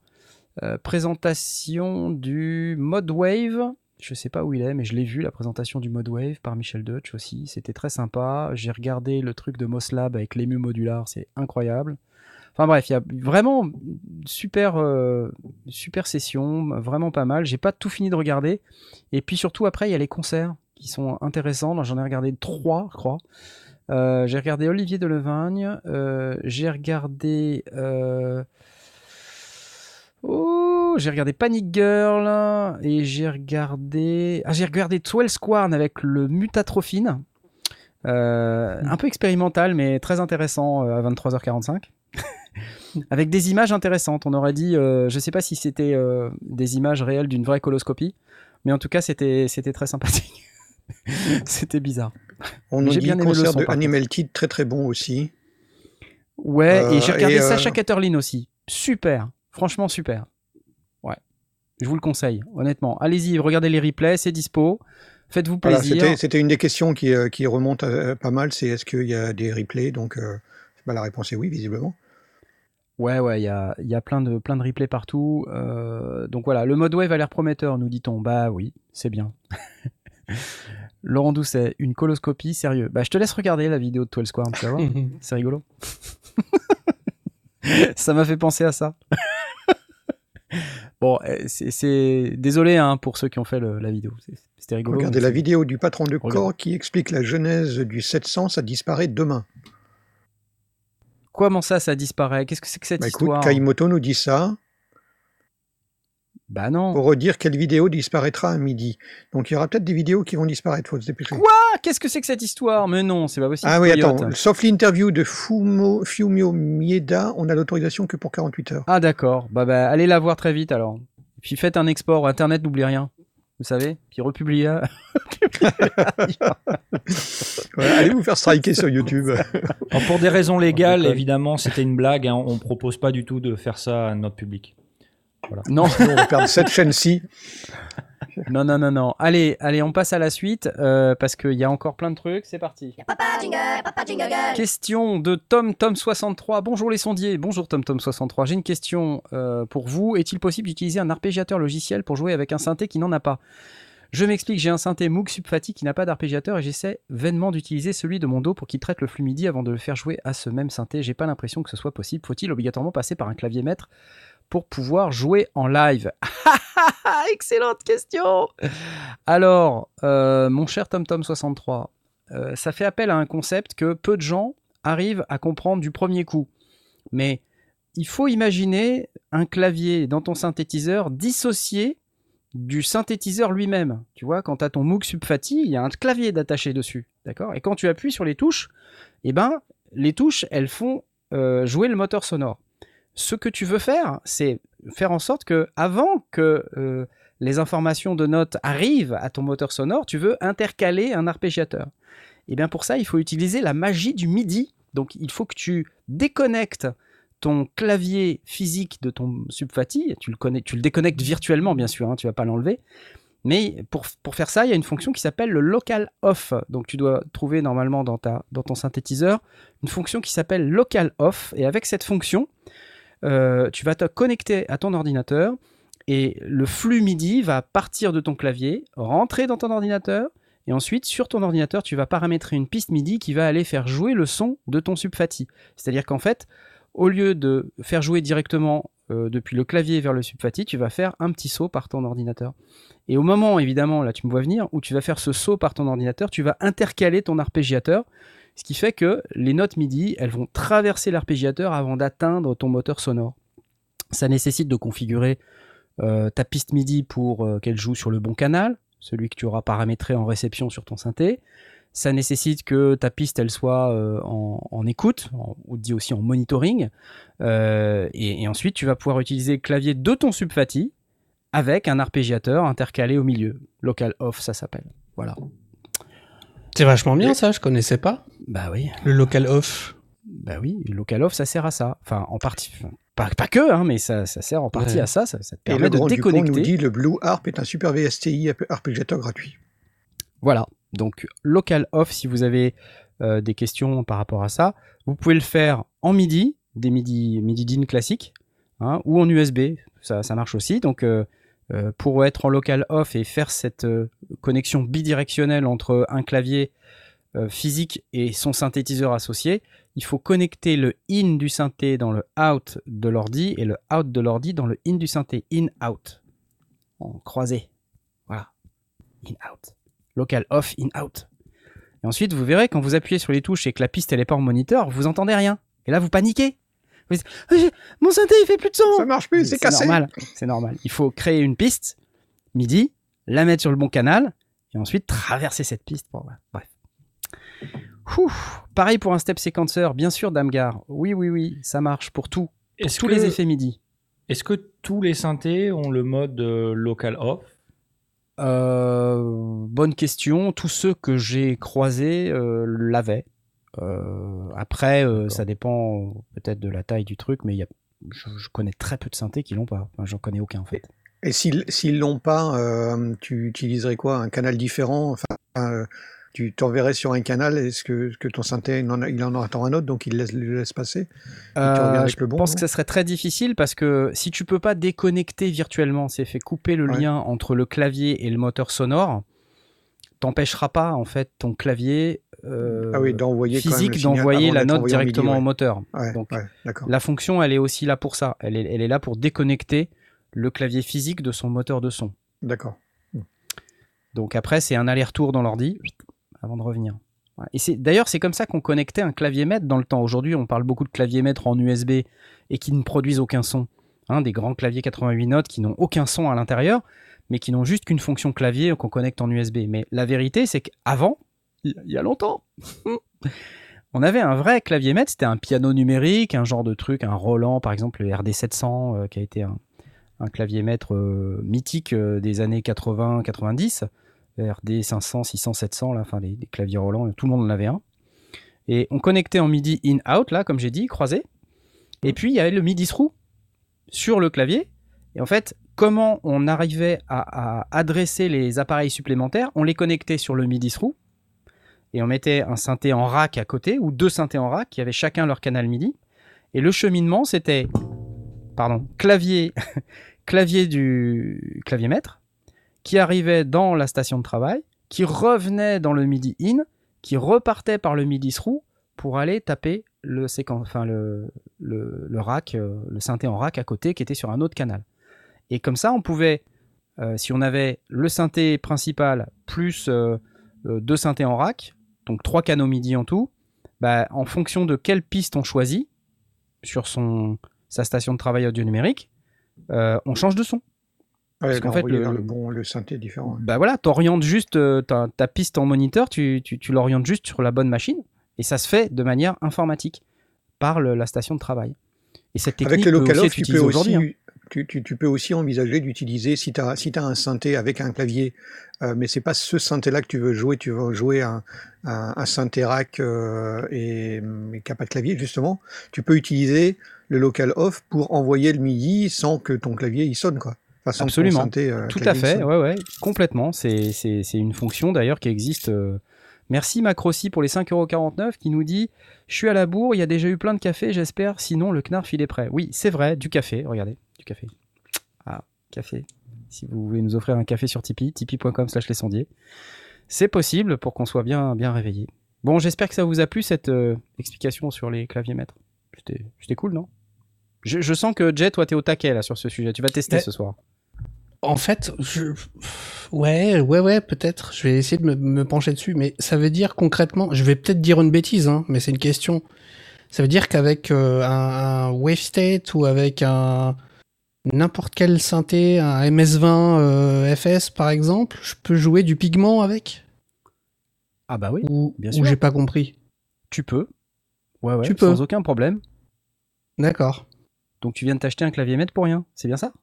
euh, présentation du Mode Wave. Je sais pas où il est, mais je l'ai vu, la présentation du Mode Wave par Michel Deutsch aussi. C'était très sympa. J'ai regardé le truc de Moslab avec l'ému modular, c'est incroyable. Enfin bref, il y a vraiment super, euh, super session, vraiment pas mal. J'ai pas tout fini de regarder. Et puis surtout, après, il y a les concerts qui sont intéressants. J'en ai regardé trois, je crois. Euh, j'ai regardé Olivier Delevagne. euh, j'ai regardé. euh, Oh. J'ai regardé Panic Girl et j'ai regardé. Ah, j'ai regardé 12 Squarn avec le mutatrophine. Euh, un peu expérimental, mais très intéressant euh, à 23h45. avec des images intéressantes. On aurait dit, euh, je sais pas si c'était euh, des images réelles d'une vraie coloscopie, mais en tout cas, c'était c'était très sympathique. c'était bizarre. On nous J'ai dit bien concert de Animal Kid très très bon aussi. Ouais, Euh, et j'ai regardé et, euh, Sacha Catterlin aussi. Super, franchement super. Ouais, je vous le conseille, honnêtement. Allez-y, regardez les replays, c'est dispo. Faites-vous plaisir. c'était c'était une des questions qui, euh, qui remonte euh, pas mal, c'est est-ce qu'il y a des replays? Donc euh, bah, la réponse est oui, visiblement. Ouais, ouais, il y a, il y a plein, de, plein de replays partout. Euh, donc voilà, le mode wave a l'air prometteur, nous dit-on. Bah oui, c'est bien. Laurent Doucet, une coloscopie, sérieux. Bah je te laisse regarder la vidéo de 12 Square, tu vas voir. C'est rigolo. ça m'a fait penser à ça. bon, euh, c'est- désolé hein, pour ceux qui ont fait le- la vidéo. C'est- C'était rigolo. Regardez la vidéo du patron de corps qui explique la genèse du 700, ça disparaît demain. Comment ça, ça disparaît? Qu'est-ce que c'est que cette Bah, écoute, histoire? Kaimoto nous dit ça Bah non. pour redire quelle vidéo disparaîtra à midi. Donc il y aura peut-être des vidéos qui vont disparaître, faut se dépêcher. Quoi? Qu'est-ce que c'est que cette histoire? Mais non, c'est pas possible. ah oui, Coyote. attends, sauf l'interview de Fumo, Fumio Mieda, on a l'autorisation que pour 48 heures. Ah d'accord. Bah, bah allez la voir très vite alors. Puis faites un export. Internet n'oublie rien. Vous savez Puis republiez. Ouais, allez vous faire striker sur YouTube. Alors, pour des raisons légales, évidemment, c'était une blague. hein. On propose pas du tout de faire ça à notre public. Non, on va perdre cette chaîne-ci. non, non, non, non. Allez, allez, on passe à la suite euh, parce qu'il y a encore plein de trucs. C'est parti. Papa jingle, papa jingle. Question de Tom Tom 63. Bonjour les sondiers. Bonjour Tom Tom 63. J'ai une question euh, pour vous. Est-il possible d'utiliser un arpégiateur logiciel pour jouer avec un synthé qui n'en a pas? Je m'explique. J'ai un synthé Moog Subfati qui n'a pas d'arpégiateur et j'essaie vainement d'utiliser celui de mon dos pour qu'il traite le flux MIDI avant de le faire jouer à ce même synthé. J'ai pas l'impression que ce soit possible. Faut-il obligatoirement passer par un clavier maître? Pour pouvoir jouer en live Excellente question. Alors, euh, mon cher Tom Tom 63. Euh, ça fait appel à un concept que peu de gens arrivent à comprendre du premier coup. Mais il faut imaginer un clavier dans ton synthétiseur dissocié du synthétiseur lui-même. Tu vois, quand tu as ton Moog Subfati, il y a un clavier d'attaché dessus. D'accord? Et quand tu appuies sur les touches, eh ben, les touches, elles font euh, jouer le moteur sonore. Ce que tu veux faire, c'est faire en sorte que, avant que euh, les informations de notes arrivent à ton moteur sonore, tu veux intercaler un arpégiateur. Et bien pour ça, il faut utiliser la magie du MIDI. Donc il faut que tu déconnectes ton clavier physique de ton subfati, tu le, connectes, tu le déconnectes virtuellement bien sûr, hein, tu vas pas l'enlever. Mais pour, pour faire ça, il y a une fonction qui s'appelle le local off. Donc tu dois trouver normalement dans, ta, dans ton synthétiseur une fonction qui s'appelle local off. Et avec cette fonction, euh, tu vas te connecter à ton ordinateur et le flux MIDI va partir de ton clavier, rentrer dans ton ordinateur, et ensuite sur ton ordinateur, tu vas paramétrer une piste MIDI qui va aller faire jouer le son de ton subfati. C'est-à-dire qu'en fait, au lieu de faire jouer directement euh, depuis le clavier vers le subfati, tu vas faire un petit saut par ton ordinateur. Et au moment, évidemment, là tu me vois venir, où tu vas faire ce saut par ton ordinateur, tu vas intercaler ton arpégiateur, ce qui fait que les notes MIDI, elles vont traverser l'arpégiateur avant d'atteindre ton moteur sonore. Ça nécessite de configurer euh, ta piste MIDI pour euh, qu'elle joue sur le bon canal, celui que tu auras paramétré en réception sur ton synthé. Ça nécessite que ta piste elle soit euh, en, en écoute, en- on dit aussi en monitoring. Euh, et, et ensuite, tu vas pouvoir utiliser le clavier de ton subfati avec un arpégiateur intercalé au milieu. Local off, ça s'appelle. Voilà. C'est vachement bien ça, je connaissais pas. Bah oui. Le local off. Bah oui, le local off, ça sert à ça. Enfin, en partie. enfin, Pas, pas que, hein, mais ça, ça sert en partie Ouais. à ça. Ça, ça te Et permet le de grand Dupont déconnecter. nous dit le Blue Harp est un super VSTI arp- arpégiateur gratuit. Voilà. Donc, local off, si vous avez euh, des questions par rapport à ça, vous pouvez le faire en MIDI, des MIDI, MIDI DIN classiques, hein, ou en USB. Ça, ça marche aussi. Donc, euh, euh, pour être en local off et faire cette euh, connexion bidirectionnelle entre un clavier euh, physique et son synthétiseur associé, il faut connecter le in du synthé dans le out de l'ordi et le out de l'ordi dans le in du synthé. In-out. En croisé. Voilà. In-out. Local off, in-out. Et ensuite, vous verrez, quand vous appuyez sur les touches et que la piste elle est pas en moniteur, vous entendez rien. Et là, vous paniquez. Vous dites, j'ai- Mon synthé, il fait plus de son. Ça marche plus, c'est cassé. normal. C'est normal. Il faut créer une piste MIDI, la mettre sur le bon canal et ensuite traverser cette piste. Bon. Bref. Ouh. Pareil pour un step sequencer, bien sûr, Damgar. Oui, oui, oui, ça marche pour tout. Pour Est-ce tous que- les effets MIDI. Est-ce que tous les synthés ont le mode euh, local off? Euh, bonne question. Tous ceux que j'ai croisés euh, l'avaient. Euh, après, euh, ça dépend peut-être de la taille du truc, mais il y a, je, je connais très peu de synthés qui l'ont pas. Enfin, J'en connais aucun en fait. Et s'ils l'ont pas, euh, tu utiliserais quoi? Un canal différent? Enfin, euh, tu t'enverrais sur un canal. Est-ce que, que ton synthé, il en, a- il en attend un autre, donc il laisse, le laisse passer? Euh, avec je le bon, pense que ça serait très difficile parce que si tu peux pas déconnecter virtuellement, c'est fait couper le Ouais. lien entre le clavier et le moteur sonore, t'empêcheras pas en fait ton clavier euh, Ah oui, physique d'envoyer la note MIDI, directement ouais. au moteur. Ouais, Donc la fonction, elle est aussi là pour ça. Elle est, elle est là pour déconnecter le clavier physique de son moteur de son. D'accord. Donc après, c'est un aller-retour dans l'ordi avant de revenir. Et c'est d'ailleurs c'est comme ça qu'on connectait un clavier maître dans le temps. Aujourd'hui, on parle beaucoup de claviers maîtres en USB et qui ne produisent aucun son. Hein, des grands claviers 88 notes qui n'ont aucun son à l'intérieur, mais qui n'ont juste qu'une fonction clavier qu'on connecte en USB. Mais la vérité, c'est qu'avant, il y a longtemps, on avait un vrai clavier maître. C'était un piano numérique, un genre de truc, un Roland par exemple, le RD700, euh, qui a été un, un clavier maître euh, mythique euh, des années 80-90. RD 500, 600, 700, là, enfin les, claviers Roland, tout le monde en avait un. Et on connectait en MIDI in-out, là, comme j'ai dit, croisé. Et puis il y avait le MIDI through sur le clavier. Et en fait, comment on arrivait à, à adresser les appareils supplémentaires? On les connectait sur le MIDI through et on mettait un synthé en rack à côté ou deux synthés en rack qui avaient chacun leur canal MIDI. Et le cheminement, c'était pardon, clavier, clavier du clavier maître qui arrivait dans la station de travail, qui revenait dans le MIDI in, qui repartait par le MIDI through pour aller taper le, enfin le, le, rack, euh, le synthé en rack à côté qui était sur un autre canal. Et comme ça, on pouvait, euh, si on avait le synthé principal plus euh, deux synthés en rack, donc trois canaux MIDI en tout, bah, en fonction de quelle piste on choisit sur sa station de travail audio numérique, on change de son. Ouais, qu'en fait, le- vers le bon, le synthé différent. ouais. Bah voilà, t'orientes juste euh, ta, ta piste en moniteur, tu, tu, tu l'orientes juste sur la bonne machine, et ça se fait de manière informatique par le- la station de travail. Et cette technique Avec le peut local aussi off, être tu peux utilisée aujourd'hui. aussi, hein. tu, tu- tu peux aussi envisager d'utiliser, si tu as, si as un synthé avec un clavier, euh, mais c'est pas ce synthé-là que tu veux jouer, tu veux jouer un, un, un synthé rack euh, et, mais qui n'a pas de clavier, justement, tu peux utiliser le local off pour envoyer le MIDI sans que ton clavier il sonne, quoi. Absolument. euh, Tout à fait, ouais, ouais, complètement. C'est c'est- c'est une fonction d'ailleurs qui existe. euh. Merci Macrossi pour les 5,49€ qui nous dit Je suis à la bourre, il y a déjà eu plein de café, j'espère, sinon le Knarf il est prêt. Oui, c'est vrai, du café, regardez, du café. Ah, café. Si vous voulez nous offrir un café sur Tipeee, tipeee.com slash les sondiers. C'est possible pour qu'on soit bien, bien réveillé. Bon, j'espère que ça vous a plu cette euh, explication sur les claviers maîtres. C'était c'était cool, non? Je, je sens que Jet, toi, t'es au taquet là sur ce sujet. Tu vas tester Ouais. ce soir. En fait, je... ouais, ouais, ouais, peut-être. Je vais essayer de me, me pencher dessus, mais ça veut dire concrètement, je vais peut-être dire une bêtise, hein, mais c'est une question. Ça veut dire qu'avec euh, un, un wave state ou avec un n'importe quel synthé, un MS20 euh, FS par exemple, je peux jouer du pigment avec? Ah bah oui. ou, bien ou sûr. j'ai pas compris. Tu peux. Ouais, ouais, Tu peux. sans aucun problème. D'accord. Donc tu viens de t'acheter un clavier maître pour rien, c'est bien ça?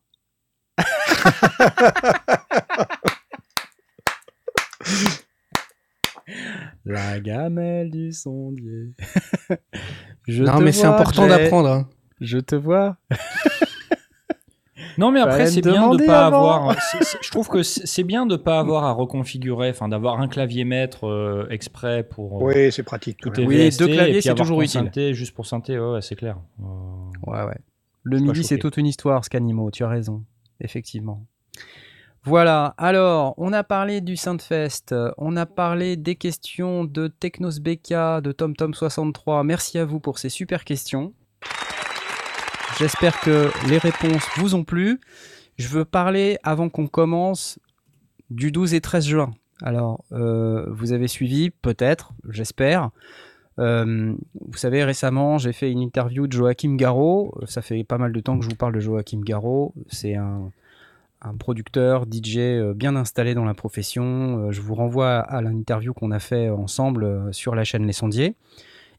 La gamelle du sondier. Je non, te mais c'est important d'apprendre. hein. Je te vois. Non, mais après, c'est bien de pas avant. avoir. c'est- je trouve que c'est bien de pas avoir à reconfigurer, enfin d'avoir un clavier maître euh, exprès pour euh, Oui, c'est pratique. tout. Oui, VST, deux claviers, c'est toujours utile. synthé juste pour synthé, ouais, ouais, c'est clair. Euh, Ouais, ouais. Le midi, c'est toute une histoire, Scanimo, tu as raison. Effectivement. Voilà, alors, on a parlé du Sainte-Fest, on a parlé des questions de Technos BK, de TomTom63. Merci à vous pour ces super questions. J'espère que les réponses vous ont plu. Je veux parler, avant qu'on commence, du 12 et 13 juin. Alors, euh, vous avez suivi, peut-être, j'espère, Euh, vous savez, récemment, j'ai fait une interview de Joachim Garraud. Ça fait pas mal de temps que je vous parle de Joachim Garraud. C'est un, producteur, DJ euh, bien installé dans la profession. Euh, je vous renvoie à l'interview qu'on a fait ensemble euh, sur la chaîne Les Sondiers.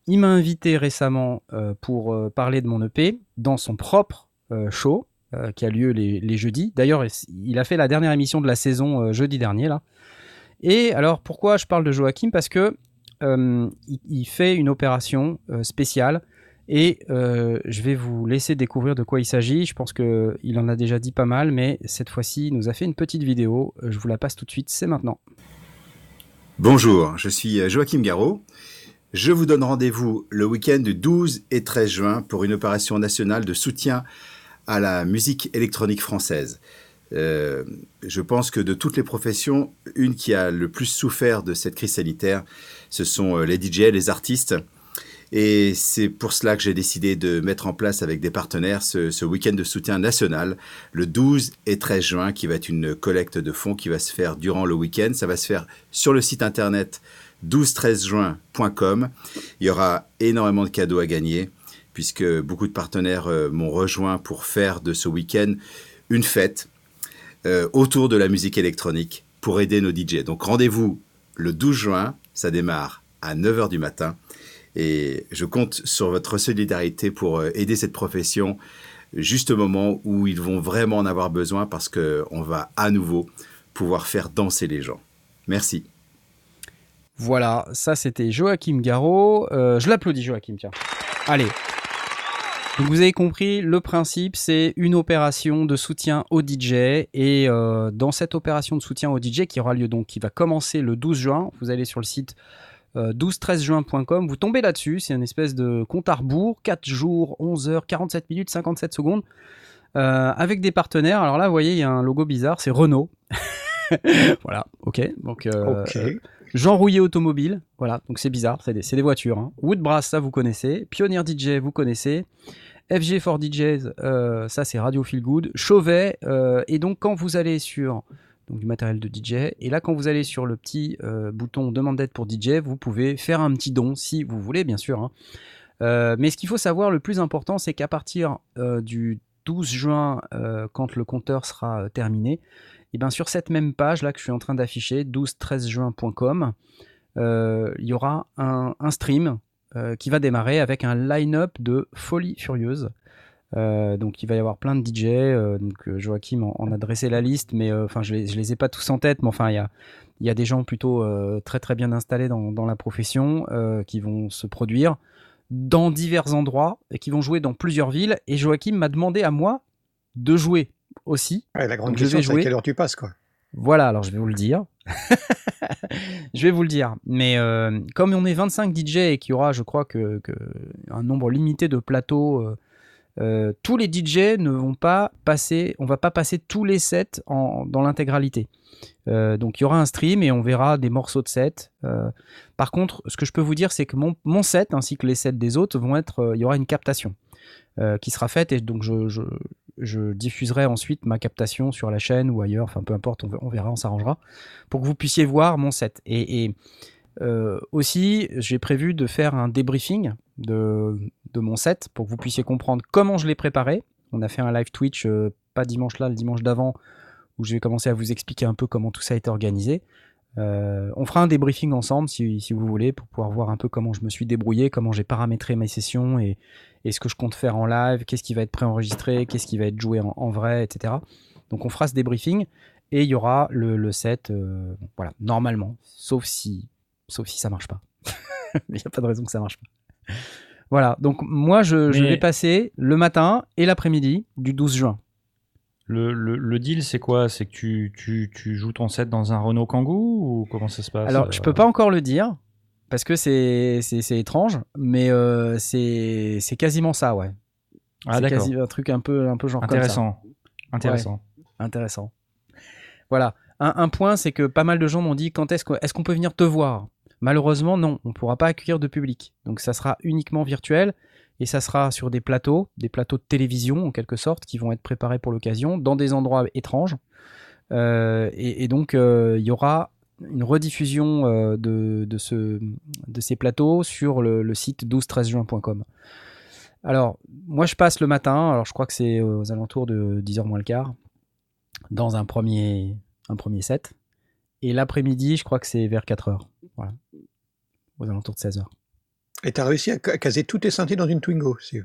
Il m'a invité récemment euh, pour euh, parler de mon EP dans son propre euh, show euh, qui a lieu les, les jeudis. D'ailleurs, il a fait la dernière émission de la saison euh, jeudi dernier là. Et alors pourquoi je parle de Joachim? Parce que euh, il, il fait une opération euh, spéciale et euh, je vais vous laisser découvrir de quoi il s'agit. Je pense qu'il en a déjà dit pas mal, mais cette fois-ci, il nous a fait une petite vidéo. Euh, Je vous la passe tout de suite, c'est maintenant. Bonjour, je suis Joachim Garraud. Je vous donne rendez-vous le week-end du 12 et 13 juin pour une opération nationale de soutien à la musique électronique française. Euh, je pense que de toutes les professions, une qui a le plus souffert de cette crise sanitaire, ce sont euh, les DJ, les artistes. Et c'est pour cela que j'ai décidé de mettre en place avec des partenaires ce, week-end de soutien national, le 12 et 13 juin, qui va être une collecte de fonds qui va se faire durant le week-end. Ça va se faire sur le site internet 12-13juin.com. Il y aura énormément de cadeaux à gagner, puisque beaucoup de partenaires euh, m'ont rejoint pour faire de ce week-end une fête euh, autour de la musique électronique pour aider nos DJ. Donc rendez-vous le 12 juin, ça démarre à 9h du matin. Et je compte sur votre solidarité pour euh, aider cette profession juste au moment où ils vont vraiment en avoir besoin parce qu'on va à nouveau pouvoir faire danser les gens. Merci. Voilà, ça c'était Joachim Garraud. Euh, je l'applaudis, Joachim, tiens. Allez. Donc vous avez compris, le principe c'est une opération de soutien au DJ et euh, dans cette opération de soutien au DJ qui aura lieu donc, qui va commencer le 12 juin, vous allez sur le site euh, 12-13juin.com, vous tombez là-dessus, c'est une espèce de compte à rebours, 4 jours, 11 heures, 47 minutes, 57 secondes, euh, avec des partenaires. Alors là, vous voyez, il y a un logo bizarre, c'est Renault. voilà, ok. Donc, euh. Jean Rouillet Automobile, voilà, donc c'est bizarre, c'est des, c'est des voitures. Hein. Woodbrass, ça vous connaissez. Pioneer DJ, vous connaissez. FG for DJs, euh, ça c'est Radio Feel Good. Chauvet, euh, et donc quand vous allez sur du matériel de DJ, et là quand vous allez sur le petit euh, bouton demande d'aide pour DJ, vous pouvez faire un petit don si vous voulez, bien sûr. hein. Mais ce qu'il faut savoir, le plus important, c'est qu'à partir du 12 juin, quand le compteur sera terminé, et bien sur cette même page là que je suis en train d'afficher, 12-13juin.com, euh, il y aura un stream euh, qui va démarrer avec un line-up de folie furieuse. Euh, donc il va y avoir plein de DJ. euh, donc Joachim en, en a dressé la liste, mais enfin je les, je les ai pas tous en tête, mais enfin il y a il y a des gens plutôt très très bien installés dans, dans la profession qui vont se produire dans divers endroits et qui vont jouer dans plusieurs villes. Et Joachim m'a demandé à moi de jouer aussi. Ouais, la grande Donc, question, c'est à quelle heure tu passes, quoi. Voilà, alors je vais vous le dire. je vais vous le dire. Mais euh, comme on est 25 DJ et qu'il y aura, je crois, que, un nombre limité de plateaux, euh, euh, tous les DJ ne vont pas passer, on va pas passer tous les sets en, dans l'intégralité. Donc il y aura un stream et on verra des morceaux de set. Euh, par contre, ce que je peux vous dire, c'est que mon, mon set ainsi que les sets des autres vont être, il y aura une captation qui sera faite et donc je, je, diffuserai ensuite ma captation sur la chaîne ou ailleurs, enfin peu importe, on, ver- on verra, on s'arrangera, pour que vous puissiez voir mon set. Et, et, euh, aussi, j'ai prévu de faire un débriefing de, de mon set pour que vous puissiez comprendre comment je l'ai préparé. On a fait un live Twitch, euh, pas dimanche là, le dimanche d'avant, où je vais commencer à vous expliquer un peu comment tout ça a été organisé. Euh, on fera un débriefing ensemble si, si vous voulez pour pouvoir voir un peu comment je me suis débrouillé, comment j'ai paramétré mes sessions et, et ce que je compte faire en live, qu'est-ce qui va être préenregistré, qu'est-ce qui va être joué en, en vrai, etc. Donc on fera ce débriefing et il y aura le, le set, euh, voilà, normalement, sauf si, sauf si ça marche pas. Mais il n'y a pas de raison que ça marche pas. Voilà, donc moi je, vais passer le matin et l'après-midi du 12 juin. Le, le, le deal, c'est quoi? C'est que tu, tu, tu joues ton set dans un Renault Kangoo ou comment ça se passe? Alors, je peux pas encore le dire parce que c'est c'est c'est étrange, mais euh, c'est c'est quasiment ça, ouais. Ah, c'est d'accord. quasi un truc un peu un peu genre comme ça. Intéressant. Intéressant. Intéressant. Voilà. Un, un point, c'est que pas mal de gens m'ont dit quand est-ce qu'on est qu'on peut venir te voir? Malheureusement, non, on ne pourra pas accueillir de public. Donc ça sera uniquement virtuel et ça sera sur des plateaux, des plateaux de télévision en quelque sorte, qui vont être préparés pour l'occasion, dans des endroits étranges. Euh, et, donc euh, il y aura une rediffusion euh, de, de, ce, de ces plateaux sur le, le site 12-13juin.com. Alors, moi je passe le matin, alors je crois que c'est aux alentours de 10h moins le quart, dans un premier, un premier set. Et l'après-midi, je crois que c'est vers 4h. Voilà. Aux alentours de 16h. Et tu as réussi à ca- caser tous tes synthés dans une Twingo. C'est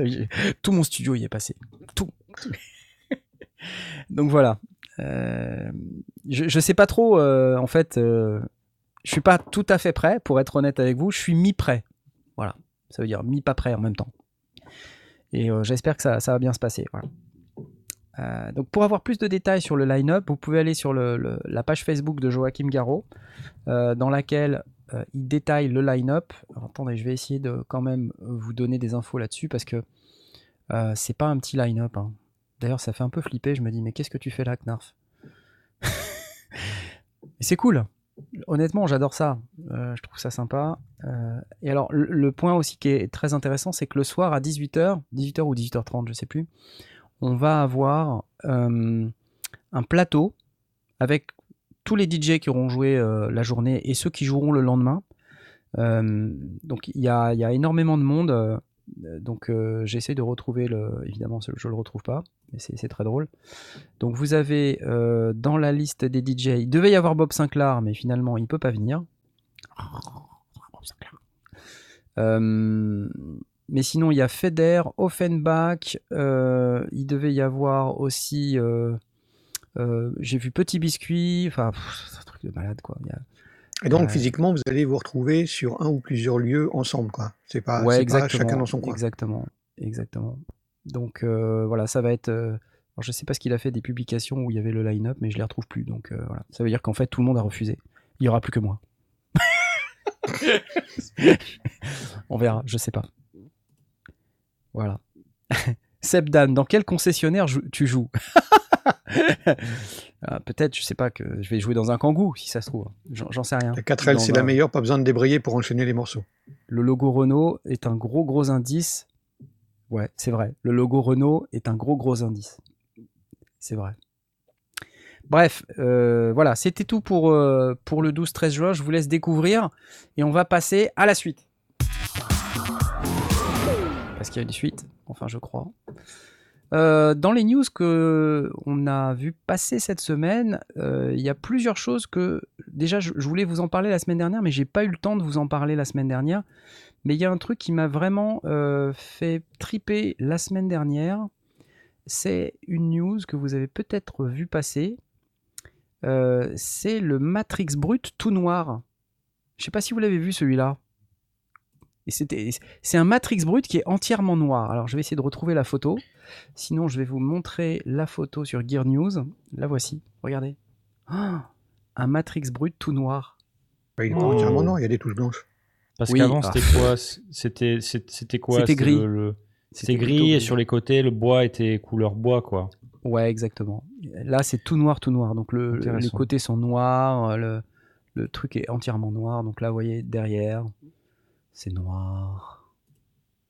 y est, Tout mon studio y est passé. Tout. Donc voilà. Euh, je, je sais pas trop, euh, en fait, euh, je suis pas tout à fait prêt, pour être honnête avec vous. Je suis mi-prêt. Voilà. Ça veut dire mi-pas prêt en même temps. Et euh, j'espère que ça, va bien se passer. Voilà. Donc pour avoir plus de détails sur le line-up, vous pouvez aller sur la page Facebook de Joachim Garraud, dans laquelle euh, il détaille le line-up. Attendez, je vais essayer de quand même vous donner des infos là-dessus parce que euh, c'est pas un petit line-up. hein. D'ailleurs, ça fait un peu flipper. Je me dis, mais qu'est-ce que tu fais là, Knarf? C'est cool. Honnêtement, j'adore ça. Euh, je trouve ça sympa. Euh, et alors, le, point aussi qui est très intéressant, c'est que le soir à 18h, 18h ou 18h30, je sais plus, on va avoir euh, un plateau avec tous les DJ qui auront joué euh, la journée et ceux qui joueront le lendemain. Euh, donc il y a, énormément de monde. euh, donc j'essaie de retrouver le. Évidemment, je ne le retrouve pas, mais c'est très drôle. Donc vous avez dans la liste des DJ, il devait y avoir Bob Sinclair, mais finalement il peut pas venir. Mais sinon il y a Feder, Offenbach, il devait y avoir aussi. J'ai vu Petit Biscuit, enfin c'est un truc de malade quoi. Il y a- Et donc, physiquement, vous allez vous retrouver sur un ou plusieurs lieux ensemble. quoi. C'est pas, ouais, pas exactement. chacun dans son coin. Exactement, exactement. Donc euh, voilà, ça va être. euh, alors je sais pas ce qu'il a fait des publications où il y avait le line-up, mais je les retrouve plus. Donc euh, voilà, ça veut dire qu'en fait tout le monde a refusé. Il y aura plus que moi. On verra, je sais pas. Voilà. Seb Dan, dans quel concessionnaire tu joues? Ah, Peut-être, je sais pas, que je vais jouer dans un kangou, si ça se trouve. J'en sais rien. La 4L, Dans c'est la meilleure, pas besoin de débrayer pour enchaîner les morceaux. Le logo Renault est un gros gros indice. Ouais, c'est vrai. Le logo Renault est un gros gros indice. C'est vrai. Bref, euh, voilà, c'était tout pour, euh, pour le 12-13 juin. Je vous laisse découvrir et on va passer à la suite. Parce qu'il y a une suite, enfin je crois. Euh, dans les news que on a vu passer cette semaine, euh, il y a plusieurs choses que déjà je, voulais vous en parler la semaine dernière, mais j'ai pas eu le temps de vous en parler la semaine dernière. Mais il y a un truc qui m'a vraiment euh, fait triper la semaine dernière. C'est une news que vous avez peut-être vu passer. C'est le Matrix Brut tout noir. Je sais pas si vous l'avez vu celui-là. Et c'était, c'est un Matrix Brut qui est entièrement noir. Alors je vais essayer de retrouver la photo. Sinon, je vais vous montrer la photo sur Gear News. La voici. Regardez. Ah, un Matrix Brut tout noir. Bah, il est pas Oh. entièrement noir, il y a des touches blanches. Parce Oui, qu'avant, ah. c'était quoi? C'était c'était- c'était quoi? C'était gris. le- le- C'était gris et sur les côtés, le bois était couleur bois, quoi. Ouais, exactement. Là, c'est tout noir, tout noir. Donc le, le- les côtés sont noirs, le, le truc est entièrement noir. Donc là, vous voyez, derrière, c'est noir.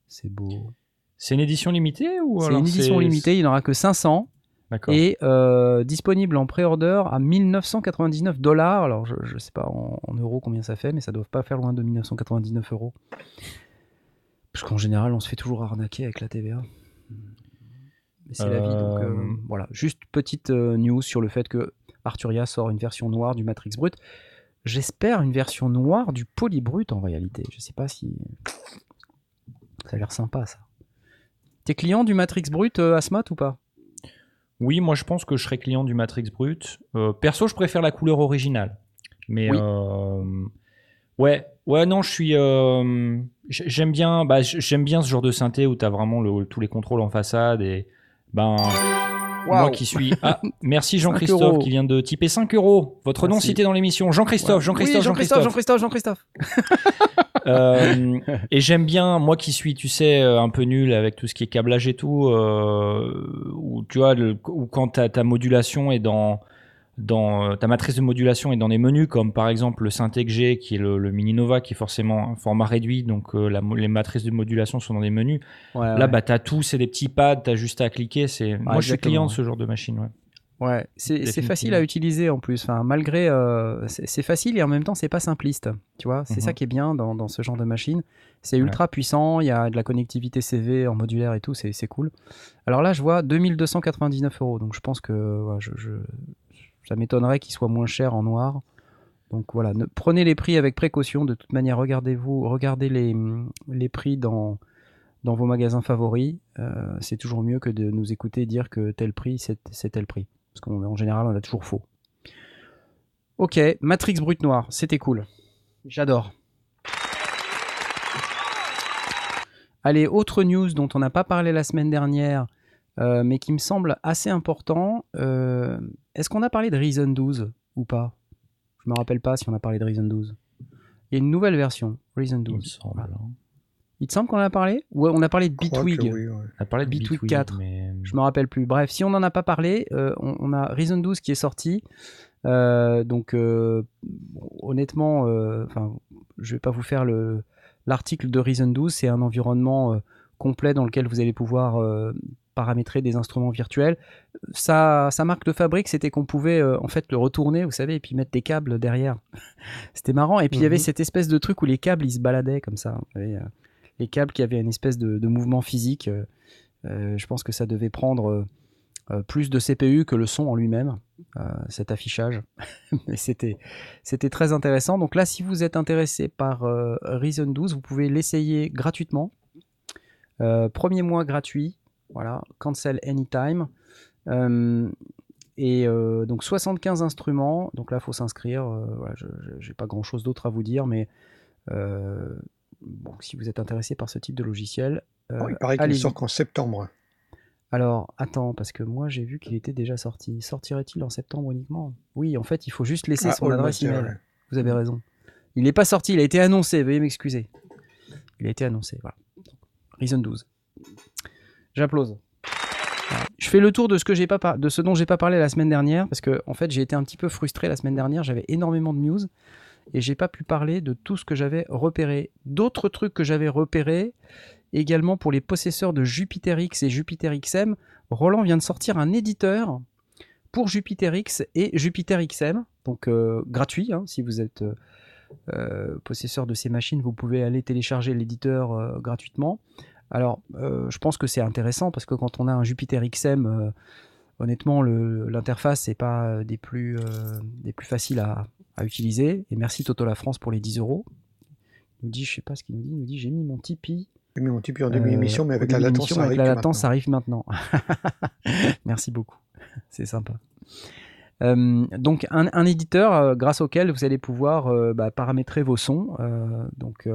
C'est beau. C'est une édition limitée ou C'est alors une édition limitée, il n'y en aura que 500 D'accord. et euh, disponible en pré-order à 1999 dollars. Alors je ne sais pas en, en euros combien ça fait, mais ça doit pas faire loin de 1999 euros. Parce qu'en général, on se fait toujours arnaquer avec la TVA. Mais c'est la vie. Donc euh, Euh, voilà, juste petite news sur le fait que Arturia sort une version noire du Matrix Brut. J'espère une version noire du Polybrut en réalité. Je sais pas si. Ça a l'air sympa ça. T'es client du Matrix Brut, euh, Asmat, ou pas? Oui, moi je pense que je serais client du Matrix Brut. Euh, perso, je préfère la couleur originale. Mais Oui. euh, ouais, ouais, non, je suis. euh, j'aime bien, bah, j'aime bien ce genre de synthé où tu as vraiment le- tous les contrôles en façade et ben. Moi qui suis. Ah, merci 5 Jean-Christophe qui vient de typer 5 euros. Votre nom cité dans l'émission. Jean-Christophe, Jean-Christophe, Jean-Christophe. Jean-Christophe, Jean-Christophe. Euh, et j'aime bien, moi qui suis, tu sais, euh, un peu nul avec tout ce qui est câblage et tout, euh, où tu vois, le, où quand ta, ta modulation est dans, dans euh, ta matrice de modulation est dans des menus, comme par exemple le que j'ai, qui est le, le Mini Nova, qui est forcément un format réduit, donc euh, la les matrices de modulation sont dans des menus. Ouais, Là, ouais. bah, t'as tout, c'est des petits pads, t'as juste à cliquer. C'est, moi, je suis client de ouais. ce genre de machine. Ouais. Ouais, c'est facile à utiliser en plus. Enfin, malgré, euh, c'est facile et en même temps, c'est pas simpliste. Tu vois, c'est Mhm. ça qui est bien dans, dans ce genre de machine. C'est Ouais. ultra puissant. Il y a de la connectivité CV en modulaire et tout. C'est c'est cool. Alors là, je vois 2299 euros. Donc je pense que ouais, je, je- ça m'étonnerait qu'il soit moins cher en noir. Donc voilà, ne- prenez les prix avec précaution. De toute manière, regardez-vous, regardez les, prix dans vos magasins favoris. Euh, c'est toujours mieux que de nous écouter dire que tel prix, c'est c'est tel prix. Parce qu'en général, on a toujours faux. Ok, Matrix Brut Noir, c'était cool. J'adore. Allez, autre news dont on n'a pas parlé la semaine dernière, euh, mais qui me semble assez important. euh, Est-ce qu'on a parlé de Reason 12 ou pas? Je me rappelle pas si on a parlé de Reason 12. Il y a une nouvelle version, Reason Il me 12. semble. hein. Il te semble qu'on en a parlé? Ou on a parlé de Bitwig oui, ouais. On a parlé de Bitwig Bitwig, 4. mais Je me rappelle plus. Bref, si on n'en a pas parlé, euh, on, on a Reason 12 qui est sorti. Euh, donc, euh, honnêtement, euh, enfin, je vais pas vous faire le l'article de Reason 12. C'est un environnement euh, complet dans lequel vous allez pouvoir euh, paramétrer des instruments virtuels. Sa, sa marque de fabrique, c'était qu'on pouvait euh, en fait le retourner, vous savez, et puis mettre des câbles derrière. c'était marrant. Et puis il y avait Mhm. cette espèce de truc où les câbles ils se baladaient comme ça. Vous euh, les câbles qui avaient une espèce de, de mouvement physique. euh, je pense que ça devait prendre plus de CPU que le son en lui-même, cet affichage. Mais c'était, très intéressant. Donc là, si vous êtes intéressé par Reason 12, vous pouvez l'essayer gratuitement. Euh, premier mois gratuit. Voilà, cancel anytime. Euh, et euh, donc 75 instruments. Donc là, il faut s'inscrire. Euh, voilà, je n'ai pas grand-chose d'autre à vous dire, mais euh, bon, si vous êtes intéressé par ce type de logiciel, Oh, il paraît qu'il sort qu'en septembre. Alors, attends, parce que moi j'ai vu qu'il était déjà sorti. Sortirait-il en septembre uniquement? Oui, en fait, il faut juste laisser Ah, son adresse email. ouais. Vous avez raison. Il n'est pas sorti, il a été annoncé, veuillez m'excuser. Il a été annoncé, voilà. Reason 12. J'applause. Je fais le tour de ce, que j'ai pas par- de ce dont j'ai pas parlé la semaine dernière, parce que en fait j'ai été un petit peu frustré la semaine dernière, j'avais énormément de news, et j'ai pas pu parler de tout ce que j'avais repéré. D'autres trucs que j'avais repérés, également pour les possesseurs de Jupiter X et Jupiter XM, Roland vient de sortir un éditeur pour Jupiter X et Jupiter XM, donc euh, gratuit. hein, si vous êtes euh, euh, possesseur de ces machines, vous pouvez aller télécharger l'éditeur gratuitement. Alors, euh, je pense que c'est intéressant parce que quand on a un Jupiter XM, euh, honnêtement, l'interface n'est pas euh, des plus, euh, des plus faciles à, à utiliser. Et merci Toto La France pour les 10 euros. Il nous dit, je sais pas ce qu'il nous dit, il nous dit j'ai mis mon Tipeee J'ai mis mon Tipeee en début d'émission, mais avec la latence, ça avec arrive la latence, ça maintenant. arrive maintenant. Merci beaucoup, c'est sympa. Euh, donc un, un éditeur euh, grâce auquel vous allez pouvoir euh, bah, paramétrer vos sons. donc,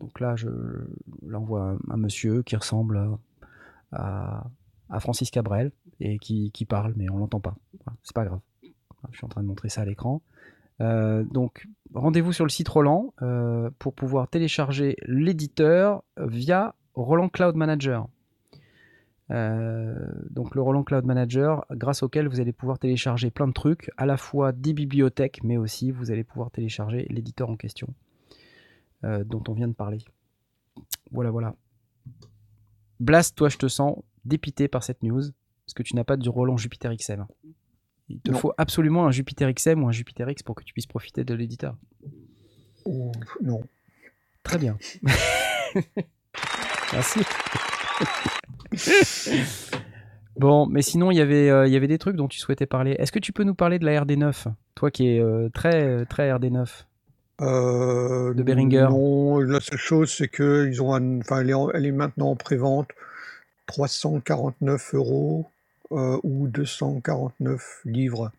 donc là, je, là, on un, monsieur qui ressemble à, Francis Cabrel et qui, parle, mais on l'entend pas. C'est pas grave. Je suis en train de montrer ça à l'écran. Euh, donc, rendez-vous sur le site Roland euh, pour pouvoir télécharger l'éditeur via Roland Cloud Manager. Euh, donc le Roland Cloud Manager, grâce auquel vous allez pouvoir télécharger plein de trucs, à la fois des bibliothèques, mais aussi vous allez pouvoir télécharger l'éditeur en question euh, dont on vient de parler. Voilà, voilà. Blast, toi, je te sens dépité par cette news, parce que tu n'as pas du Roland Jupiter XM. Il te Non. faut absolument un Jupiter XM ou un Jupiter X pour que tu puisses profiter de l'éditeur. Non. Très bien. Merci. bon, mais sinon, il y avait, euh, il y avait des trucs dont tu souhaitais parler. Est-ce que tu peux nous parler de la RD9 Toi qui es euh, très, très RD9. Euh, De Behringer. Non, la seule chose, c'est que ils ont un- elle, est en- elle est maintenant en prévente 349 euros euh, ou 249 livres.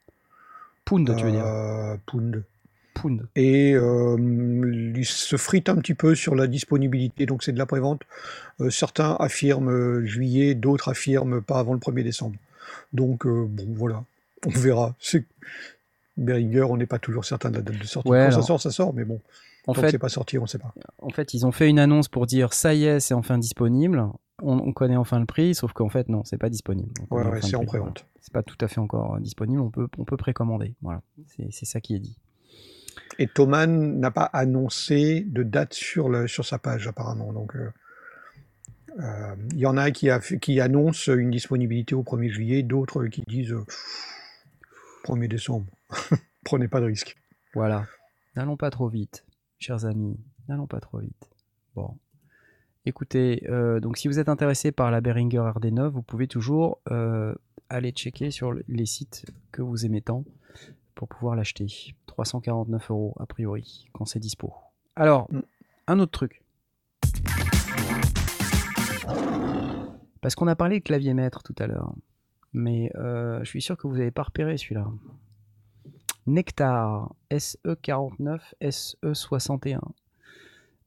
Pound, tu veux dire euh, pound. Pound. Et euh, ils se fritent un petit peu sur la disponibilité, donc c'est de la prévente. Certains affirment juillet, d'autres affirment pas avant le 1er décembre. Donc, bon, voilà, on verra. C'est Behringer, on n'est pas toujours certain de la date de sortie. Ouais, Quand alors, ça sort, ça sort, mais bon, En tant fait, c'est pas sorti, on ne sait pas. en fait, ils ont fait une annonce pour dire ça y est, c'est enfin disponible. On, on connaît enfin le prix, sauf qu'en fait, non, c'est pas disponible. On Ouais, ouais, c'est en prix, voilà. prévente. C'est pas tout à fait encore euh, disponible. On peut, on peut précommander. Voilà, c'est c'est ça qui est dit. Et Thomann n'a pas annoncé de date sur, le, sur sa page, apparemment. Donc, euh, Euh, Il y en a qui, a, qui annoncent une disponibilité au 1er juillet, d'autres qui disent euh, 1er décembre. Prenez pas de risque. Voilà. N'allons pas trop vite, chers amis. N'allons pas trop vite. Bon. Écoutez, euh, donc si vous êtes intéressé par la Behringer RD9, vous pouvez toujours euh, aller checker sur les sites que vous aimez tant pour pouvoir l'acheter. 349 euros a priori quand c'est dispo. Alors, Mm. un autre truc. Parce qu'on a parlé de clavier maître tout à l'heure, mais euh, je suis sûr que vous n'avez pas repéré celui-là. Nectar E SE49 SE61.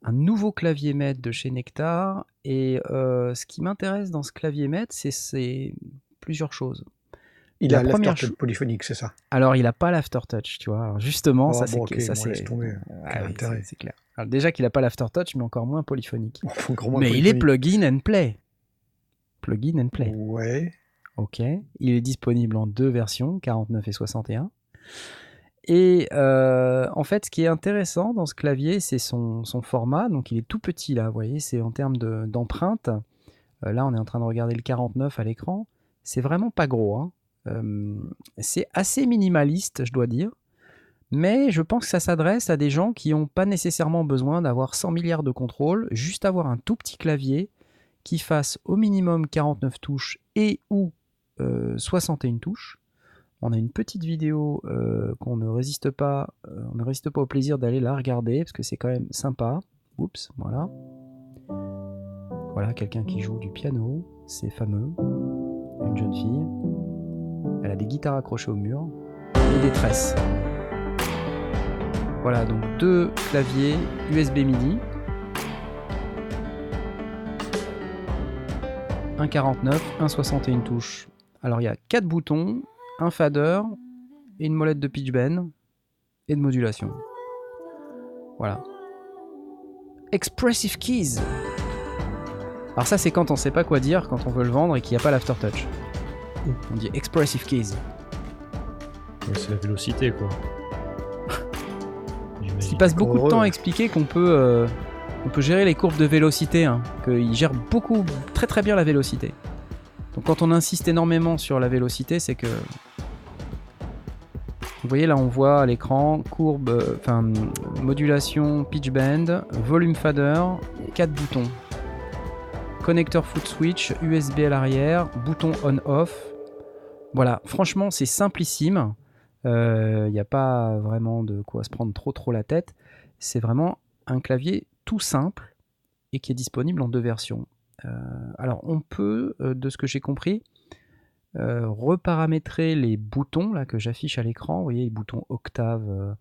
Un nouveau clavier maître de chez Nectar. Et euh, ce qui m'intéresse dans ce clavier maître, c'est- plusieurs choses. Il La a l'aftertouch polyphonique, c'est ça? Alors, il n'a pas l'aftertouch, tu vois. Alors, justement, Oh, ça, c'est bon, ça, c'est tomber. Ah oui, c'est- clair. Alors, déjà qu'il n'a pas l'aftertouch, mais encore moins polyphonique. Encore moins mais il est plug-in and play. Plug-in and play. Ouais. Ok. Il est disponible en deux versions, 49 et 61. Et euh, en fait, ce qui est intéressant dans ce clavier, c'est son, format. Donc, il est tout petit là, vous voyez, c'est en termes de- d'empreinte. Euh, là, on est en train de regarder le 49 à l'écran. C'est vraiment pas gros. hein. Euh, c'est assez minimaliste, je dois dire. Mais je pense que ça s'adresse à des gens qui n'ont pas nécessairement besoin d'avoir 100 milliards de contrôles, juste avoir un tout petit clavier qui fasse au minimum 49 touches et ou euh, 61 touches. On a une petite vidéo euh, qu'on ne résiste pas, euh, on ne résiste pas au plaisir d'aller la regarder parce que c'est quand même sympa. Oups, voilà. Voilà quelqu'un qui joue du piano, c'est fameux. Une jeune fille. Elle a des guitares accrochées au mur et des tresses. Voilà, donc deux claviers USB MIDI. Un 49, un 61 touches. Alors il y a quatre boutons, un fader et une molette de pitch bend et de modulation. Voilà. Expressive Keys. Alors ça c'est quand on sait pas quoi dire, quand on veut le vendre et qu'il n'y a pas l'aftertouch. On dit Expressive Keys. Ouais, c'est la vélocité, quoi. Il passe beaucoup de temps à expliquer qu'on peut, euh, on peut gérer les courbes de vélocité, hein, qu'il gère beaucoup, très très bien la vélocité. Donc quand on insiste énormément sur la vélocité, c'est que... Vous voyez là on voit à l'écran courbe, euh, enfin modulation, pitch bend, volume fader, 4 boutons. Connecteur foot switch, USB à l'arrière, bouton on-off. Voilà, franchement c'est simplissime. Il n'y a pas vraiment de quoi se prendre trop trop la tête. C'est vraiment un clavier tout simple et qui est disponible en deux versions. Euh, alors on peut, euh, de ce que j'ai compris, euh, reparamétrer les boutons là que j'affiche à l'écran. Vous voyez les boutons octave,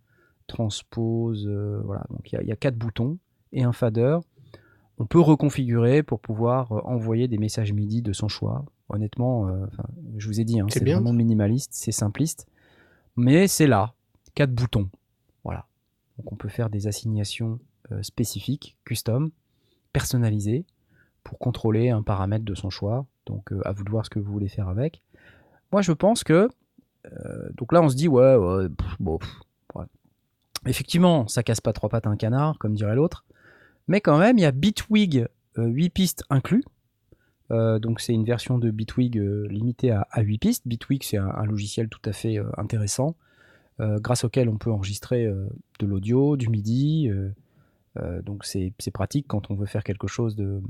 transpose, voilà. Donc il y, a- il y a quatre boutons et un fader. On peut reconfigurer pour pouvoir envoyer des messages MIDI de son choix. Honnêtement, je vous ai dit, hein, C'est vraiment minimaliste, c'est simpliste, mais c'est là, quatre boutons. Voilà. Donc on peut faire des assignations euh, spécifiques, custom, personnalisées, pour contrôler un paramètre de son choix. Donc euh, à vous de voir ce que vous voulez faire avec. Moi je pense que euh, donc là on se dit ouais, ouais effectivement ça casse pas trois pattes à un canard comme dirait l'autre, mais quand même il y a Bitwig euh, 8 pistes inclus. Euh, donc c'est une version de Bitwig euh, limitée à, à 8 pistes. Bitwig c'est un, logiciel tout à fait euh, intéressant euh, grâce auquel on peut enregistrer euh, de l'audio, du MIDI. euh, euh, donc c'est pratique quand on veut faire quelque chose de...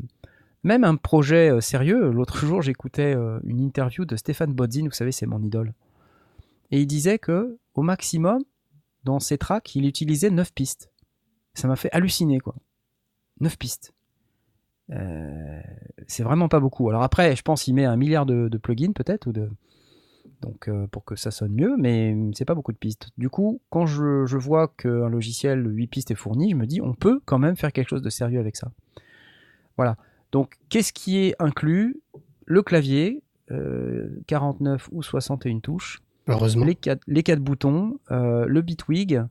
Même un projet euh, sérieux. L'autre jour j'écoutais euh, une interview de Stéphane Bodzin, vous savez c'est mon idole. Et il disait que au maximum, dans ses tracks, il utilisait 9 pistes. Ça m'a fait halluciner quoi. 9 pistes. Euh, c'est vraiment pas beaucoup. Alors après, je pense qu'il met un milliard de, plugins peut-être ou de donc euh, pour que ça sonne mieux, mais c'est pas beaucoup de pistes. Du coup, quand je, je vois qu'un logiciel 8 pistes est fourni, je me dis on peut quand même faire quelque chose de sérieux avec ça. Voilà. Donc qu'est-ce qui est inclus? Le clavier, euh, 49 ou 61 touches, Heureusement. les quatre, les quatre boutons, euh, le Bitwig,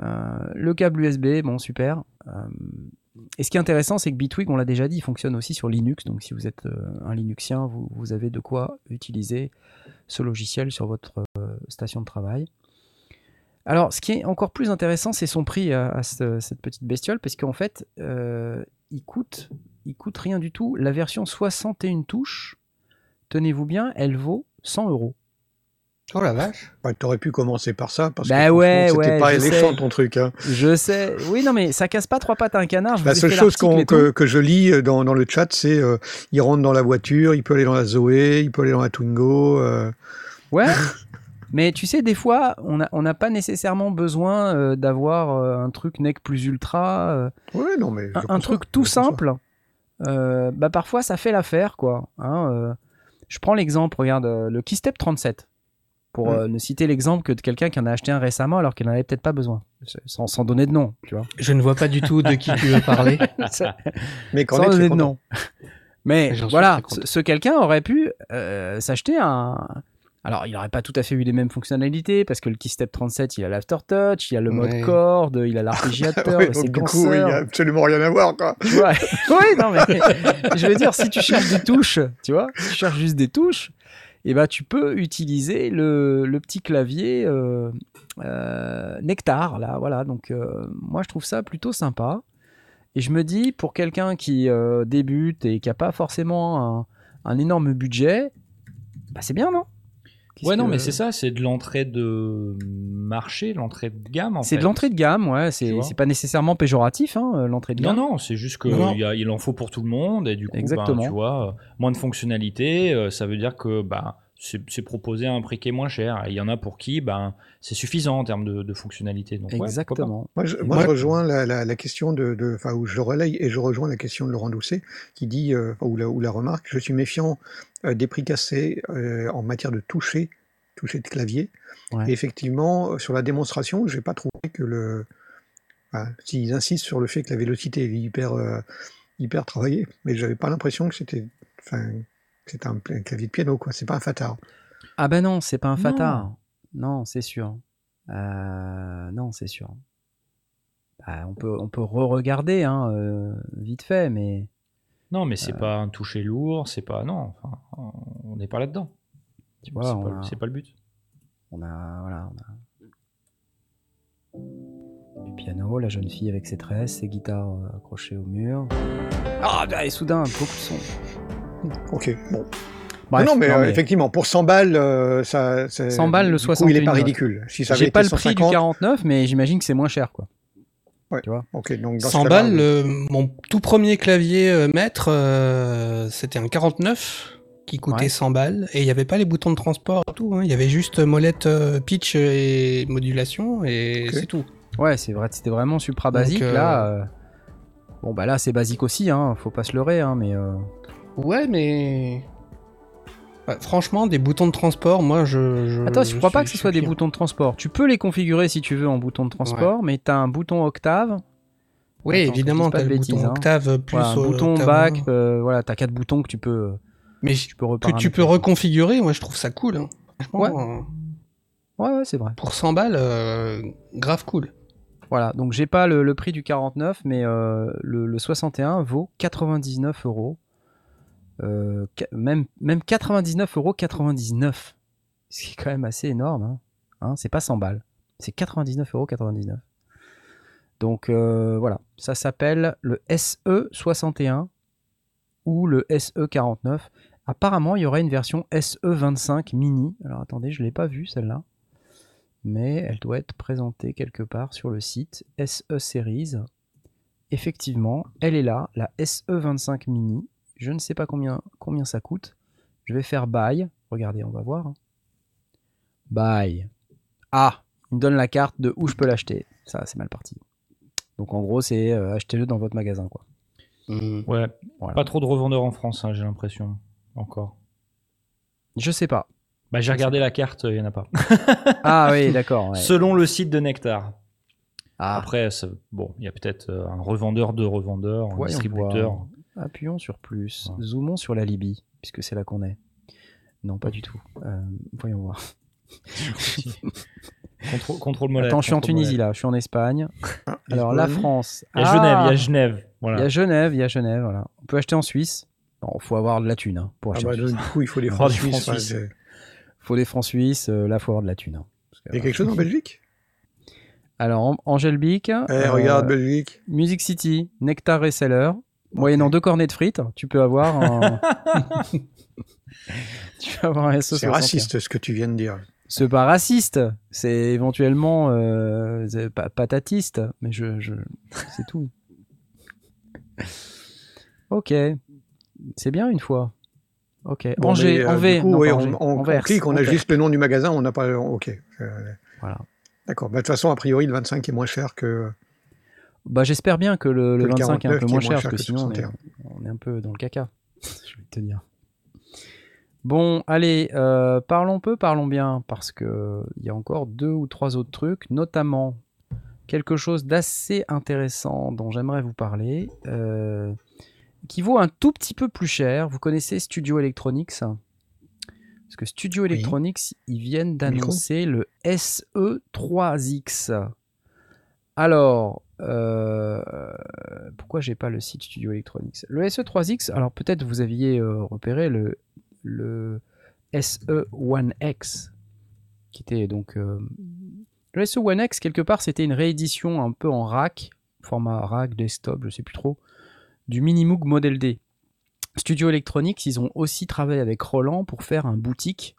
euh, le câble USB, bon super. Euh, et ce qui est intéressant, c'est que Bitwig, on l'a déjà dit, il fonctionne aussi sur Linux. Donc si vous êtes euh, un Linuxien, vous, vous avez de quoi utiliser ce logiciel sur votre euh, station de travail. Alors, ce qui est encore plus intéressant, c'est son prix à, à ce- cette petite bestiole, parce qu'en fait, euh, il coûte il coûte rien du tout. La version 61 touches, tenez-vous bien, elle vaut 100 euros. Oh la vache. Bah, T'aurais pu commencer par ça, parce Bah que ouais, c'était ouais, pas sais. ton truc. Hein. Je sais. Oui, non, mais ça casse pas trois pattes à un canard. Je La ai seule chose que, que je lis dans, dans le chat, c'est euh, il rentre dans la voiture, il peut aller dans la Zoé, il peut aller dans la Twingo. euh, Ouais. Mais tu sais, des fois, on n'a on n'a pas nécessairement besoin euh, d'avoir euh, un truc NEC plus ultra. euh, Ouais, non, mais. un, truc tout simple, euh, bah parfois ça fait l'affaire quoi. hein, euh. je prends l'exemple, regarde euh, le Keystep 37 pour Mm. euh, ne citer l'exemple que de quelqu'un qui en a acheté un récemment alors qu'il n'en avait peut-être pas besoin, sans, sans donner de nom, tu vois. Je ne vois pas du tout de qui tu veux parler. Mais quand sans donner de nom. Mais voilà, ce, ce quelqu'un aurait pu euh, s'acheter un. Alors, il n'aurait pas tout à fait eu les mêmes fonctionnalités parce que le Keystep 37, il a l'aftertouch, il a le mode Ouais. corde, il a l'arpégiateur, Ouais, donc, du coup, il n'y a absolument rien à voir. Quoi. Tu vois oui, non, mais je veux dire, si tu cherches des touches, tu vois, si tu cherches juste des touches, et ben, tu peux utiliser le, le petit clavier euh, euh, Nectar, là, voilà. Donc, euh, moi, je trouve ça plutôt sympa. Et je me dis, pour quelqu'un qui débute et qui n'a pas forcément un, un énorme budget, bah, c'est bien, non? Ouais, non, mais c'est ça, c'est de l'entrée de marché, l'entrée de gamme. en C'est de l'entrée de gamme, ouais. C'est pas nécessairement péjoratif, hein, euh, l'entrée de Non, gamme. non, c'est juste qu'il Non, non. y a- il en faut pour tout le monde et du coup, ben, tu vois, moins de fonctionnalités, euh, ça veut dire que bah, c'est à un prix qui est moins cher. Et il y en a pour qui ben, c'est suffisant en termes de, de fonctionnalités. Donc, ouais, pourquoi pas. Exactement. Moi, je, moi, je rejoins la, la, la question de, enfin, où je le relaye et je rejoins la question de Laurent Doucet qui dit, euh, ou, la, ou la remarque, je suis méfiant euh, des prix cassés euh, en matière de toucher, toucher de clavier. Ouais. Et effectivement, sur la démonstration, je n'ai pas trouvé que le, enfin, s'ils insistent sur le fait que la vélocité est hyper, euh, hyper travaillée, mais j'avais pas l'impression que c'était, enfin, c'était un, un clavier de piano, quoi. C'est pas un fatard. Ah ben non, c'est pas un Non. fatard. Non, c'est sûr. Euh, non, c'est sûr. Bah, on peut, on peut re-regarder hein, euh, vite fait, mais Non, mais c'est Euh. pas un toucher lourd, c'est pas. Non, enfin, on n'est pas là-dedans. tu vois, C'est pas, a, c'est pas le but. on a, voilà, on a du piano, la jeune fille avec ses tresses, ses guitares accrochées au mur. Ah, bah, et soudain, beaucoup de son. Ok, bon. Bref, non, mais, non, euh, mais effectivement, pour 100 balles, euh, ça, c'est- 100 balles, le du coup, il est pas 61. ridicule. Si J'ai pas le prix du 150, 49, mais j'imagine que c'est moins cher, quoi. Ok, donc dans ce 100 cas-là, balles, le- mon tout premier clavier euh, maître, euh, c'était un 49 qui coûtait Ouais. 100 balles et il n'y avait pas les boutons de transport et tout. hein. Il y avait juste molette, euh, pitch et modulation et c'est tout. Ouais, c'est vrai, c'était vraiment supra Donc, basique. euh, Là, euh, bon, bah là, c'est basique aussi, hein, faut pas se leurrer, hein, mais. Euh, Ouais, mais Ouais, franchement, des boutons de transport, moi, je. je Attends, je je crois pas que ce soit des boutons de transport. Tu peux les configurer si tu veux en boutons de transport, mais tu as un bouton octave. Oui, Attends, évidemment, t'as de le bêtises, bouton hein. octave plus Voilà, un euh, bouton octave back, euh, voilà, t'as quatre boutons que tu peux, Mais tu peux que tu peux reconfigurer, moi, je trouve ça cool. hein. Euh, Ouais, ouais, c'est vrai. pour 100 balles, euh, grave cool. Voilà, donc j'ai pas le, le prix du 49, mais euh, le, le 61 vaut 99 euros. Euh, même, même 99 euros 99. Ce qui est quand même assez énorme. Hein. Hein, c'est pas 100 balles. C'est 99 euros 99. Donc euh, voilà, ça s'appelle le SE61 ou le SE49. Apparemment, il y aurait une version SE25 mini. Alors attendez, je l'ai pas vue celle-là mais elle doit être présentée quelque part sur le site SE Series. Effectivement, elle est là, la SE25 mini. Je ne sais pas combien, combien ça coûte. Je vais faire buy. Regardez, on va voir. Buy. Ah, il me donne la carte de où je peux l'acheter. Ça, c'est mal parti. Donc en gros, c'est euh, achetez-le dans votre magasin. quoi. Ouais, Voilà. pas trop de revendeurs en France, hein, j'ai l'impression. Encore. Je sais pas. Bah, j'ai regardé la carte, il n'y en a pas. Ah oui, d'accord. ouais. Selon le site de Nectar. Ah, Après, ça- bon, il y a peut-être euh, un revendeur de revendeurs, un distributeur. Appuyons sur plus. Ouais. Zoomons sur la Libye, puisque c'est là qu'on est. Non, pas du tout. Euh, voyons voir. Contrôle, contrôle molette. Attends, je suis en Tunisie molette. là, je suis en Espagne. Ah, Alors la. France. Il y a Ah Genève, il y a Genève. Il Voilà. y a Genève, il y a Genève, voilà. On peut acheter en Suisse. Il faut avoir de la thune hein, pour Ah acheter bah, en Suisse. du coup, il faut des francs suisses. ouais, c'est- faut des francs suisses, euh, là, faut avoir de la thune. hein. Parce que, Il y a quelque chose en Belgique? Alors, Angel Beak, Eh, euh, regarde, Belgique. Music City, Nectar Reseller, Moyennant deux cornets de frites, tu peux avoir un. tu peux avoir un SO C'est raciste ce que tu viens de dire. C'est pas raciste, c'est éventuellement euh, pas patatiste, mais je, je... c'est tout. ok, c'est bien une fois. Ok, Bon, Angers, mais, euh, en V, du coup, non, oui, pas on, Angers, on- on Anvers, clique, on a juste le nom du magasin, on n'a pas. Ok. Euh, Voilà. D'accord. Bah, De toute façon, a priori, le 25 est moins cher que. Bah, j'espère bien que le, le Que le 25 est un 49 peu moins cher, parce que sinon on est, 61. on est un peu dans le caca. je vais te dire. Bon, allez, euh, parlons peu, parlons bien, parce que il y a encore deux ou trois autres trucs, notamment quelque chose d'assez intéressant dont j'aimerais vous parler, euh, qui vaut un tout petit peu plus cher. Vous connaissez Studio Electronics? Parce que Studio Oui. Electronics, ils viennent d'annoncer le SE3X. Alors, euh, pourquoi j'ai pas le site Studio Electronics? Le SE3X, alors peut-être vous aviez euh, repéré le, le SE1X, qui était donc... euh, le SE1X, quelque part, c'était une réédition un peu en rack, format rack, desktop, je sais plus trop, du Minimoog Model D. Studio Electronics, ils ont aussi travaillé avec Roland pour faire un boutique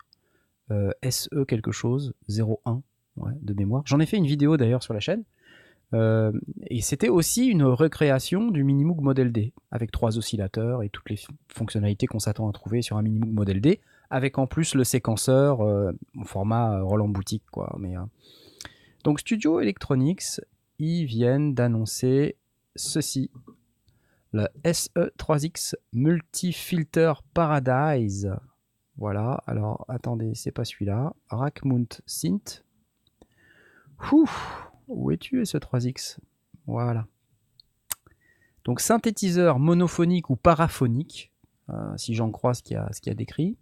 SE quelque chose, 01, ouais, de mémoire. J'en ai fait une vidéo d'ailleurs sur la chaîne. Euh, et c'était aussi une recréation du Minimoog Model D, avec trois oscillateurs et toutes les fonctionnalités qu'on s'attend à trouver sur un Minimoog Model D, avec en plus le séquenceur euh, en format euh, Roland Boutique. Quoi. Mais, Donc Studio Electronics, ils viennent d'annoncer ceci. Le SE3X Multi-Filter Paradise. Voilà, alors attendez, c'est pas celui-là. Rackmount Synth. Ouh, où es-tu ce 3X Voilà. Donc synthétiseur monophonique ou paraphonique, euh, si j'en crois ce qu'il y, a- décrit.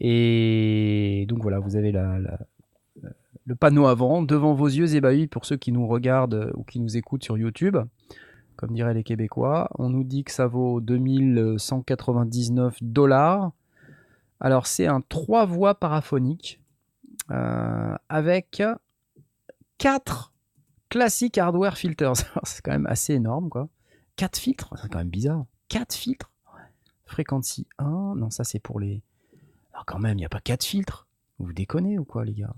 Et donc voilà, vous avez le panneau avant, devant vos yeux ébahis pour ceux qui nous regardent ou qui nous écoutent sur YouTube. Comme diraient les Québécois, on nous dit que ça vaut 2199 dollars. Alors c'est un 3 voix paraphonique euh, avec 4 classiques hardware filters. C'est quand même assez énorme quoi. 4 filtres, c'est quand même bizarre. 4 filtres? Frequency 1, non ça c'est pour les... Alors quand même, il n'y a pas 4 filtres. Vous déconnez ou quoi les gars?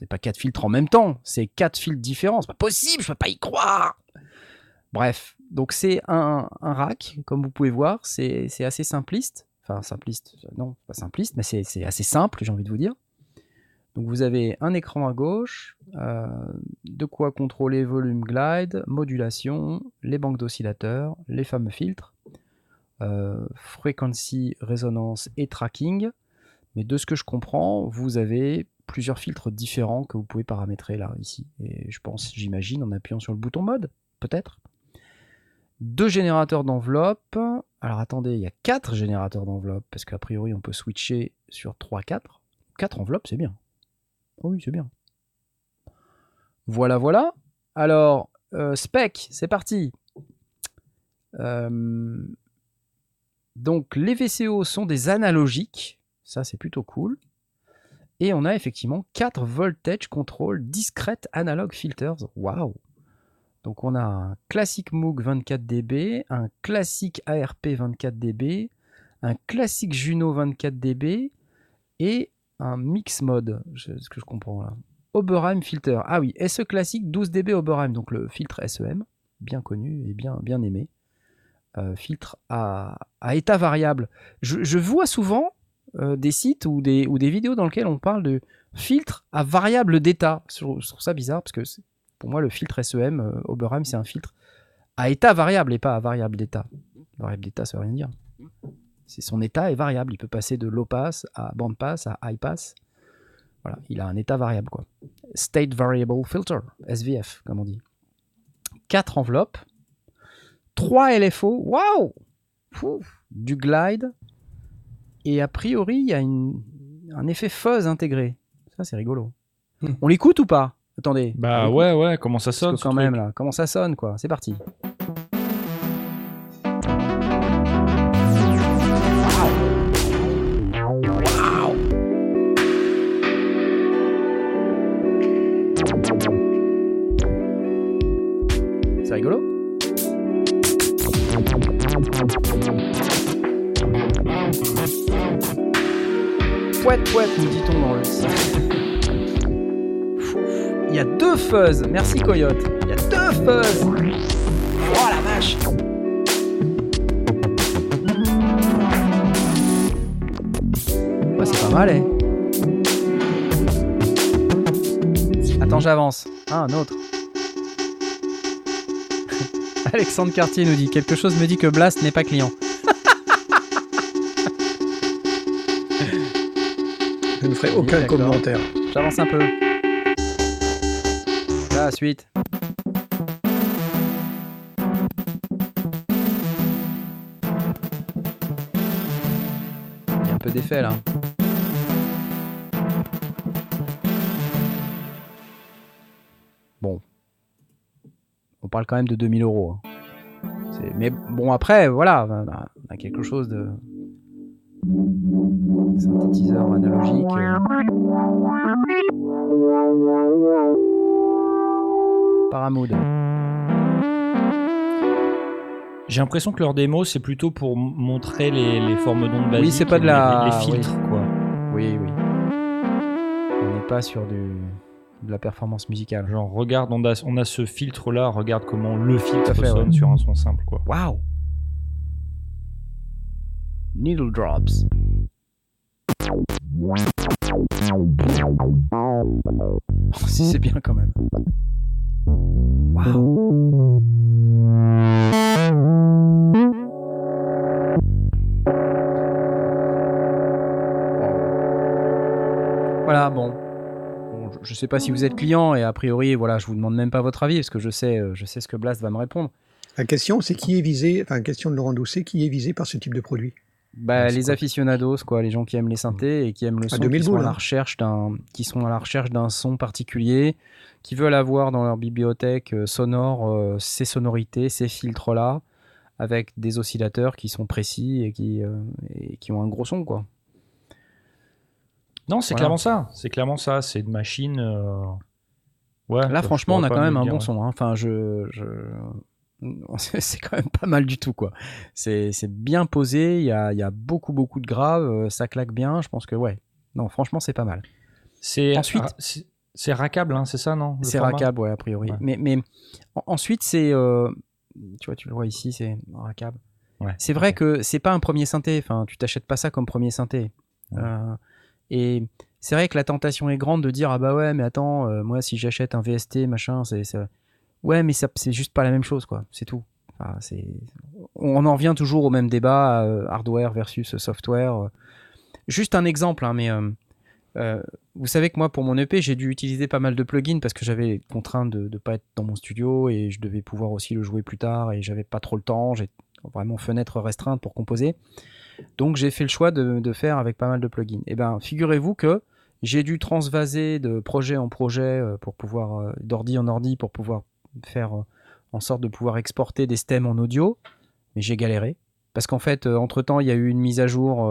C'est pas 4 filtres en même temps, c'est 4 filtres différents. C'est pas possible, je peux pas y croire. Bref, donc c'est un, un rack, comme vous pouvez voir, c'est assez simpliste. Enfin, simpliste, non, pas simpliste, mais c'est assez simple, j'ai envie de vous dire. Donc vous avez un écran à gauche, euh, de quoi contrôler volume glide, modulation, les banques d'oscillateurs, les fameux filtres, euh, frequency, résonance et tracking. Mais de ce que je comprends, vous avez plusieurs filtres différents que vous pouvez paramétrer là, ici. Et je pense, j'imagine, en appuyant sur le bouton mode, peut-être. Deux générateurs d'enveloppe. Alors attendez, il y a quatre générateurs d'enveloppe, parce qu'a priori on peut switcher sur 3, 4. 4 enveloppes, c'est bien. Oh oui, c'est bien. Voilà, voilà. Alors, euh, spec, c'est parti. Euh, donc, les VCO sont des analogiques. Ça, c'est plutôt cool. Et on a effectivement 4 voltage control discrete analog filters. Waouh! Donc on a un classique Moog 24 dB, un classique ARP 24 dB, un classique Juno 24 dB et un mix mode, je- ce que je comprends là. Oberheim filter. Ah oui, SE classique 12 dB Oberheim, donc le filtre SEM, bien connu et bien, aimé. Euh, filtre à, état variable. Je, vois souvent euh, des sites ou des, ou vidéos dans lesquelles on parle de filtre à variable d'état. Je, trouve- ça bizarre parce que pour moi, le filtre SEM, euh, Oberheim, c'est un filtre à état variable et pas à variable d'état. Variable d'état, ça veut rien dire. C'est son état est variable. Il peut passer de low pass à band pass à high pass. Voilà, il a un état variable quoi. State variable filter, SVF comme on dit. 4 enveloppes, 3 LFO, waouh, du glide et a priori il y a une- un effet fuzz intégré. Ça c'est rigolo. Hmm. On l'écoute ou pas? Attendez. Bah ouais, ouais, comment ça parce sonne que quand truc même là, comment ça sonne quoi? C'est parti. Dit-on dans le. Il y a deux fuzz. Merci Coyote. Il y a deux fuzz. Oh la vache. Ouais, c'est pas mal, hein. Attends, j'avance. Ah, un autre. Alexandre Cartier nous dit quelque chose me dit que Blast n'est pas client. Je ne ferai aucun commentaire. J'avance un peu. La suite. Il y a un peu d'effet là. Bon. On parle quand même de 2000 euros. hein. Mais bon, après, voilà, on a quelque chose de. Synthétiseur analogique. Paramood. J'ai l'impression que leur démo, c'est plutôt pour montrer les, les formes d'ondes basiques. c'est pas de la- Les, filtres, quoi. Oui, oui. On n'est pas sur du, de la performance musicale. Genre, regarde, on a, on a ce filtre-là, regarde comment le filtre fait, sonne ouais. sur un son simple, quoi. Waouh Needle drops. Si c'est bien quand même. Waouh Voilà, bon. Je- Je sais pas si vous êtes client et a priori, voilà, je vous demande même pas votre avis parce que je sais, euh, je sais ce que Blast va me répondre. La question, c'est qui est visé, enfin, question de Laurent Doucet, qui est visé par ce type de produit? Bah, Ouais, les quoi aficionados, quoi, les gens qui aiment les synthés et qui aiment le À son, 2000 qui sont, boules, à la hein. recherche d'un, qui sont à la recherche d'un son particulier, qui veulent avoir dans leur bibliothèque euh, sonore euh, ces sonorités, ces filtres-là, avec des oscillateurs qui sont précis et qui, euh, et qui ont un gros son, quoi. Non, c'est Voilà. clairement ça. C'est clairement ça. C'est une machine. euh, Ouais. Là, franchement, on a quand même un dire, bon ouais. son. hein. Enfin, je, je... c'est quand même pas mal du tout, quoi. C'est bien posé. Il y a, y a beaucoup, beaucoup de graves. euh, Ça claque bien. Je pense que ouais. Non, franchement, c'est pas mal. C'est Ensuite- c'est- rackable, hein, c'est ça, non C'est rackable, ouais, a priori. Ouais. Mais, mais en- ensuite, c'est. euh, tu vois, tu le vois ici, c'est rackable. Ouais, C'est vrai que c'est pas un premier synthé. Enfin, tu t'achètes pas ça comme premier synthé. Euh, et c'est vrai que la tentation est grande de dire ah bah ouais, mais attends, euh, moi si j'achète un VST machin, c'est- ouais, mais c'est juste pas la même chose quoi. C'est tout. On en revient toujours au même débat euh, hardware versus software. Juste un exemple, hein, mais euh, euh, vous savez que moi, pour mon EP, j'ai dû utiliser pas mal de plugins parce que j'avais contrainte de ne pas être dans mon studio et je devais pouvoir aussi le jouer plus tard et j'avais pas trop le temps. J'ai vraiment fenêtre restreinte pour composer. Donc j'ai fait le choix de, faire avec pas mal de plugins. Et ben, figurez-vous que j'ai dû transvaser de projet en projet pour pouvoir, d'ordi en ordi, pour pouvoir faire euh, en sorte de pouvoir exporter des stems en audio. Mais j'ai galéré. Parce qu'en fait, euh, entre-temps, il y a eu une mise à jour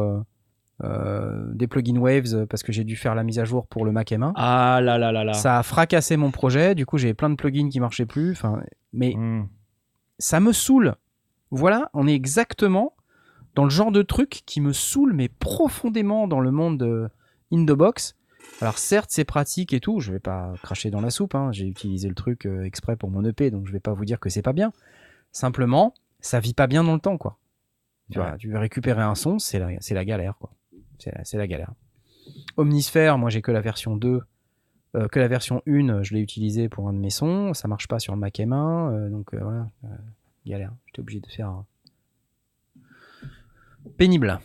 euh, des plugins Waves parce que j'ai dû faire la mise à jour pour le Mac M1. Ah là là là là. Ça a fracassé mon projet. Du coup, j'ai plein de plugins qui marchaient plus. Enfin, mais Hmm. ça me saoule. Voilà, on est exactement dans le genre de truc qui me saoule, mais profondément dans le monde de in the box. Alors certes, c'est pratique et tout, je vais pas cracher dans la soupe, hein. j'ai utilisé le truc euh, exprès pour mon EP, donc je vais pas vous dire que c'est pas bien. Simplement, ça vit pas bien dans le temps, quoi. Tu, vois, Ouais. tu veux récupérer un son, c'est la, galère, quoi. C'est la, galère. Omnisphere, moi j'ai que la version 2, euh, que la version 1, je l'ai utilisé pour un de mes sons, ça marche pas sur le Mac M1, euh, donc euh, voilà, galère. J'étais obligé de faire. Pénible.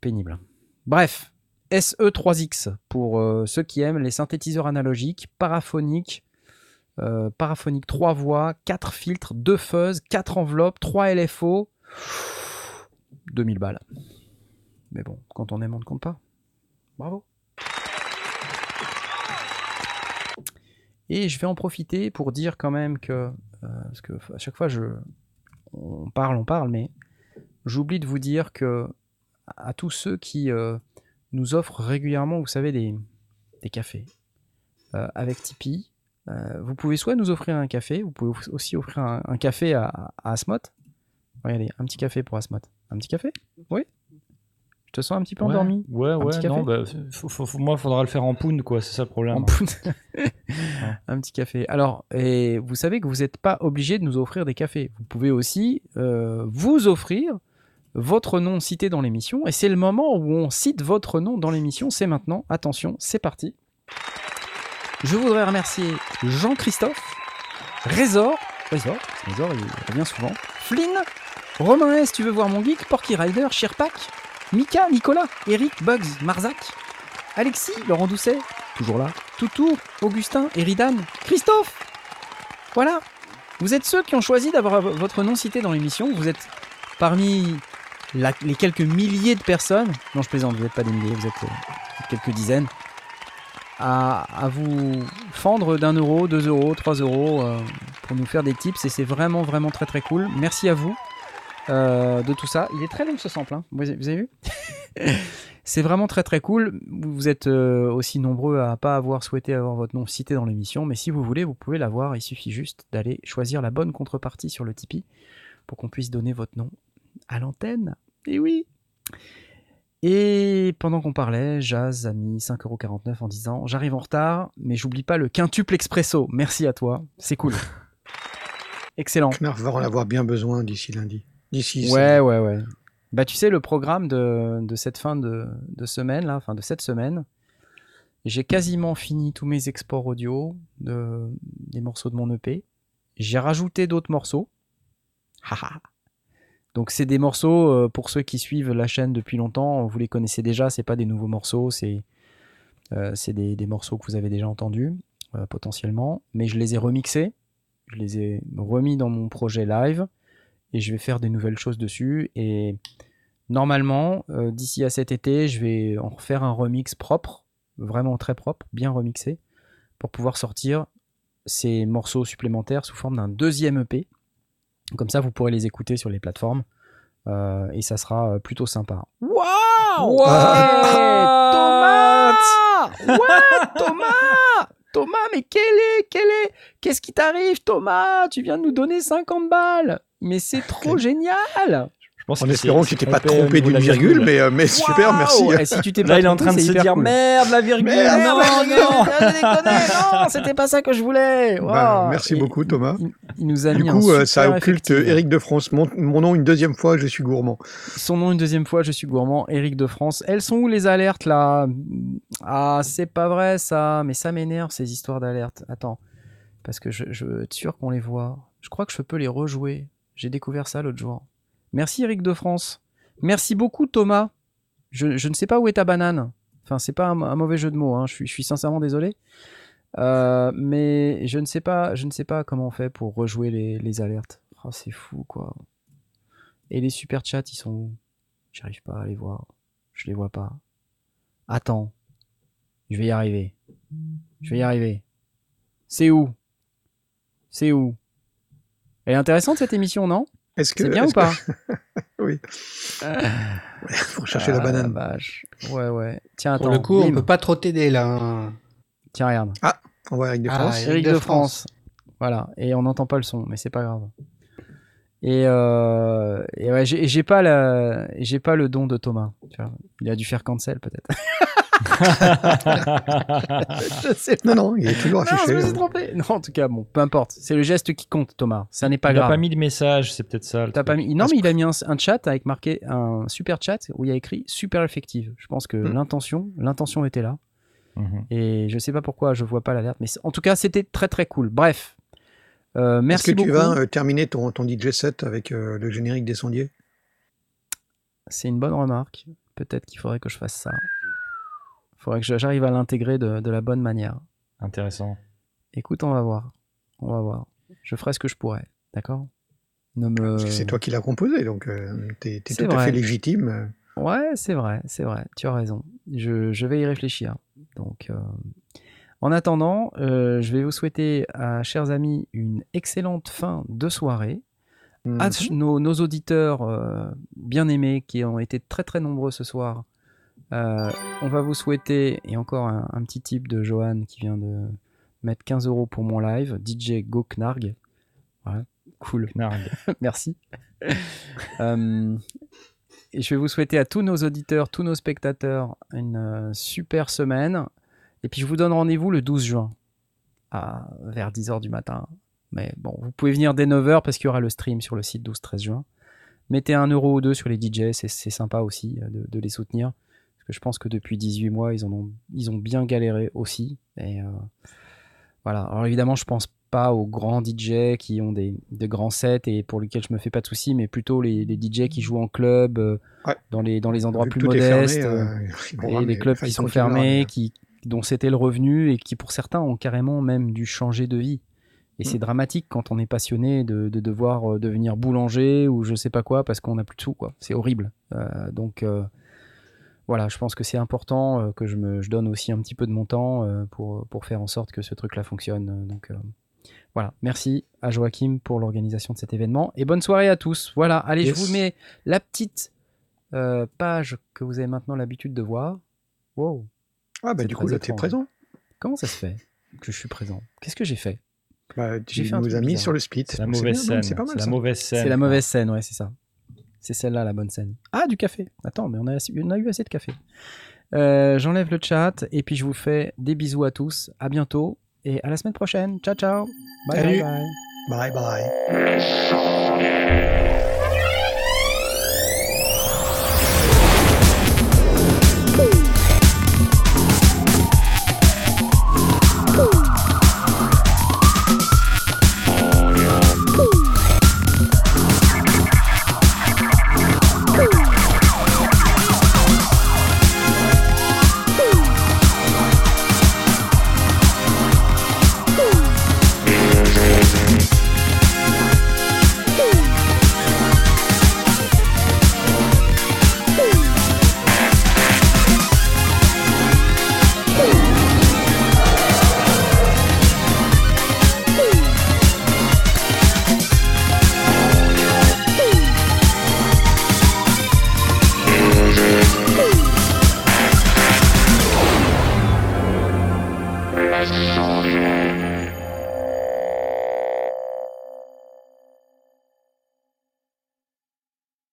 Pénible. Bref, SE3X pour euh, ceux qui aiment les synthétiseurs analogiques, paraphoniques, euh, paraphonique 3 voix, 4 filtres, 2 fuzz, 4 enveloppes, 3 LFO. 2000 balles. Mais bon, quand on aime, on ne compte pas. Bravo. Et je vais en profiter pour dire quand même que, euh, parce que à chaque fois je, on parle, on parle, mais j'oublie de vous dire que à tous ceux qui nous offrent régulièrement, vous savez, des, des cafés euh, avec Tipeee, euh, vous pouvez soit nous offrir un café, vous pouvez aussi offrir un, un café à, à Asmot. Regardez, un petit café pour Asmot. Un petit café? Oui Je te sens un petit peu Ouais, endormi? Ouais, Un ouais, non, bah, faut, faut- faut- moi, il faudra le faire en pound, quoi, c'est ça le problème. En un petit café. Alors, et vous savez que vous n'êtes pas obligé de nous offrir des cafés. Vous pouvez aussi euh, vous offrir votre nom cité dans l'émission. Et c'est le moment où on cite votre nom dans l'émission. C'est maintenant. Attention, c'est parti. Je voudrais remercier Jean-Christophe, Résor, Résor, Résor, il revient souvent, Flynn, Romain S, tu veux voir mon geek, Porky Rider, Sherpak, Mika, Nicolas, Eric, Bugs, Marzac, Alexis, Laurent Doucet, toujours là, Toutou, Augustin, Eridan, Christophe. Voilà. Vous êtes ceux qui ont choisi d'avoir votre nom cité dans l'émission. Vous êtes parmi les quelques milliers de personnes. Non, je plaisante, vous n'êtes pas des milliers, vous êtes euh, quelques dizaines. À, vous fendre d'un euro, deux euros, trois euros euh, pour nous faire des tips. Et c'est vraiment, vraiment très, très cool. Merci à vous euh, de tout ça. Il est très long ce sample, hein. vous, avez- vu? C'est vraiment très très cool. Vous êtes aussi nombreux à pas avoir souhaité avoir votre nom cité dans l'émission, mais si vous voulez, vous pouvez l'avoir. Il suffit juste d'aller choisir la bonne contrepartie sur le Tipeee pour qu'on puisse donner votre nom à l'antenne. Et oui Et pendant qu'on parlait, Jazz a mis 5,49€ en disant J'arrive en retard, mais j'oublie pas le quintuple expresso. Merci à toi, c'est cool. Excellent. Knarf va en avoir bien besoin d'ici lundi. D'ici. Ouais, ouais, ouais. Bah, tu sais, le programme de, de cette fin de, de semaine, là, enfin de cette semaine, j'ai quasiment fini tous mes exports audio de, des morceaux de mon EP. J'ai rajouté d'autres morceaux. Haha. Donc, c'est des morceaux, euh, pour ceux qui suivent la chaîne depuis longtemps, vous les connaissez déjà, c'est pas des nouveaux morceaux, c'est euh, des, morceaux que vous avez déjà entendus, euh, potentiellement. Mais je les ai remixés, je les ai remis dans mon projet live et je vais faire des nouvelles choses dessus. Et normalement, d'ici à cet été, je vais en refaire un remix propre, vraiment très propre, bien remixé, pour pouvoir sortir ces morceaux supplémentaires sous forme d'un deuxième EP. Comme ça, vous pourrez les écouter sur les plateformes. euh, et ça sera euh, plutôt sympa. Waouh Thomas Ouais, Thomas Thomas, mais quel est, quel est, qu'est-ce qui t'arrive, Thomas? Tu viens de nous donner 50 balles. Mais c'est trop génial. Pense En que espérant que c'est- tu t'es pas trompé d'une virgule, mais, euh, mais super, merci. Et si tu t'es Là, il est en train de se dire cool. merde, la virgule. Merde, non, la virgule, non. je déconne, non, c'était pas ça que je voulais. Bah, merci Et- beaucoup, Thomas. Il, il nous a Du mis coup, un euh, ça occulte. Eric de France. Mon, mon nom une deuxième fois, je suis gourmand. Son nom une deuxième fois, je suis gourmand, Eric de France. Elles sont où les alertes là? Ah, c'est pas vrai ça, mais ça m'énerve ces histoires d'alertes. Attends, parce que je, je veux être sûr qu'on les voit. Je crois que je peux les rejouer. J'ai découvert ça l'autre jour. Merci Eric de France. Merci beaucoup Thomas. Je, ne sais pas où est ta banane. Enfin, c'est pas un, mauvais jeu de mots. hein. Je, suis, sincèrement désolé. Euh, mais je ne sais pas, je ne sais pas comment on fait pour rejouer les, les alertes. Oh, c'est fou quoi. Et les super chats, ils sont où? J'arrive pas à les voir. Je les vois pas. Attends. Je vais y arriver. Je vais y arriver. C'est où? C'est où? Elle est intéressante cette émission, non? Est-ce que C'est bien ou pas que- Oui. Faut chercher la Ah, banane. vache. Ouais, ouais. Tiens, attends. Pour le coup, on peut pas trop t'aider là. hein. Tiens, regarde. On voit Eric de Ah, France. Eric Eric de de France. Voilà. Et on n'entend pas le son, mais c'est pas grave. Et, euh, et ouais, j'ai j'ai pas la, j'ai pas le don de Thomas. Tu vois. Il a dû faire cancel peut-être. Je sais pas. Non, non, il est toujours Non, je affiché. me suis euh. trompé. Non, en tout cas, bon, peu importe. C'est le geste qui compte, Thomas. Ça n'est pas Il grave. pas mis de message, c'est peut-être ça. T'as pas mis... Non, mais il a mis un, un chat avec marqué un super chat où il y a écrit super effective. Je pense que Hmm. l'intention, l'intention était là. Mhm. Et je sais pas pourquoi je vois pas l'alerte, mais en tout cas, c'était très très cool. Bref, Euh, Est-ce merci que beaucoup. tu vas euh, terminer ton, ton DJ set avec euh, le générique des sondiers? C'est une bonne remarque. Peut-être qu'il faudrait que je fasse ça. Il faudrait que j'arrive à l'intégrer de, de la bonne manière. Intéressant. Écoute, on va voir. On va voir. Je ferai ce que je pourrai. D'accord? Ne me... Parce que c'est toi qui l'as composé, donc euh, t'es C'est tout à fait légitime. Ouais, c'est vrai, c'est vrai. Tu as raison. Je, je vais y réfléchir. Donc, euh, en attendant, euh, je vais vous souhaiter, à chers amis, une excellente fin de soirée. Mhm. À nos, nos auditeurs euh, bien aimés qui ont été très très nombreux ce soir, euh, on va vous souhaiter, et encore un, un petit tip de Johan qui vient de mettre 15 euros pour mon live, DJ Go Knarg. Cool. Knarg. Merci. Euh, et je vais vous souhaiter à tous nos auditeurs, tous nos spectateurs une euh, super semaine. Et puis je vous donne rendez-vous le 12 juin à, vers 10h du matin. Mais bon, vous pouvez venir dès 9h parce qu'il y aura le stream sur le site 12-13 juin. Mettez un euro ou deux sur les DJ, c'est sympa aussi de, de les soutenir. Que je pense que depuis 18 mois, ils, en ont, ils ont bien galéré aussi. Et euh, voilà. Alors évidemment, je pense pas aux grands DJ qui ont des, de grands sets et pour lesquels je me fais pas de soucis, mais plutôt les, les DJ qui jouent en club, euh, Ouais. dans, les, dans les endroits Vu plus est fermé, modestes. euh, euh, et les clubs qui sont fermés, qui, dont c'était le revenu et qui pour certains ont carrément même dû changer de vie. Et c'est Mm. dramatique quand on est passionné de, de devoir devenir boulanger ou je sais pas quoi parce qu'on n'a plus de sous. quoi. C'est horrible. Euh, donc euh, voilà, je pense que c'est important euh, que je, me, je donne aussi un petit peu de mon temps euh, pour, pour faire en sorte que ce truc-là fonctionne. Euh, Donc euh, voilà, merci à Joachim pour l'organisation de cet événement et bonne soirée à tous. Voilà, allez, Yes. je vous mets la petite euh, page que vous avez maintenant l'habitude de voir. Wow, Ah bah du coup là t'es présent. comment ça se fait que je suis présent? Qu'est-ce que j'ai fait? Bah, J'ai tu fait un nous as mis bizarre. sur le split. C'est la mauvaise scène. C'est la mauvaise scène. C'est la mauvaise scène, ouais, c'est ça. C'est celle-là la bonne scène. Ah, du café. Attends, mais on a, assez- on a eu assez de café. Euh, J'enlève le chat et puis je vous fais des bisous à tous. À bientôt et à la semaine prochaine. Ciao, ciao. Bye, Salut. bye, bye. Bye bye.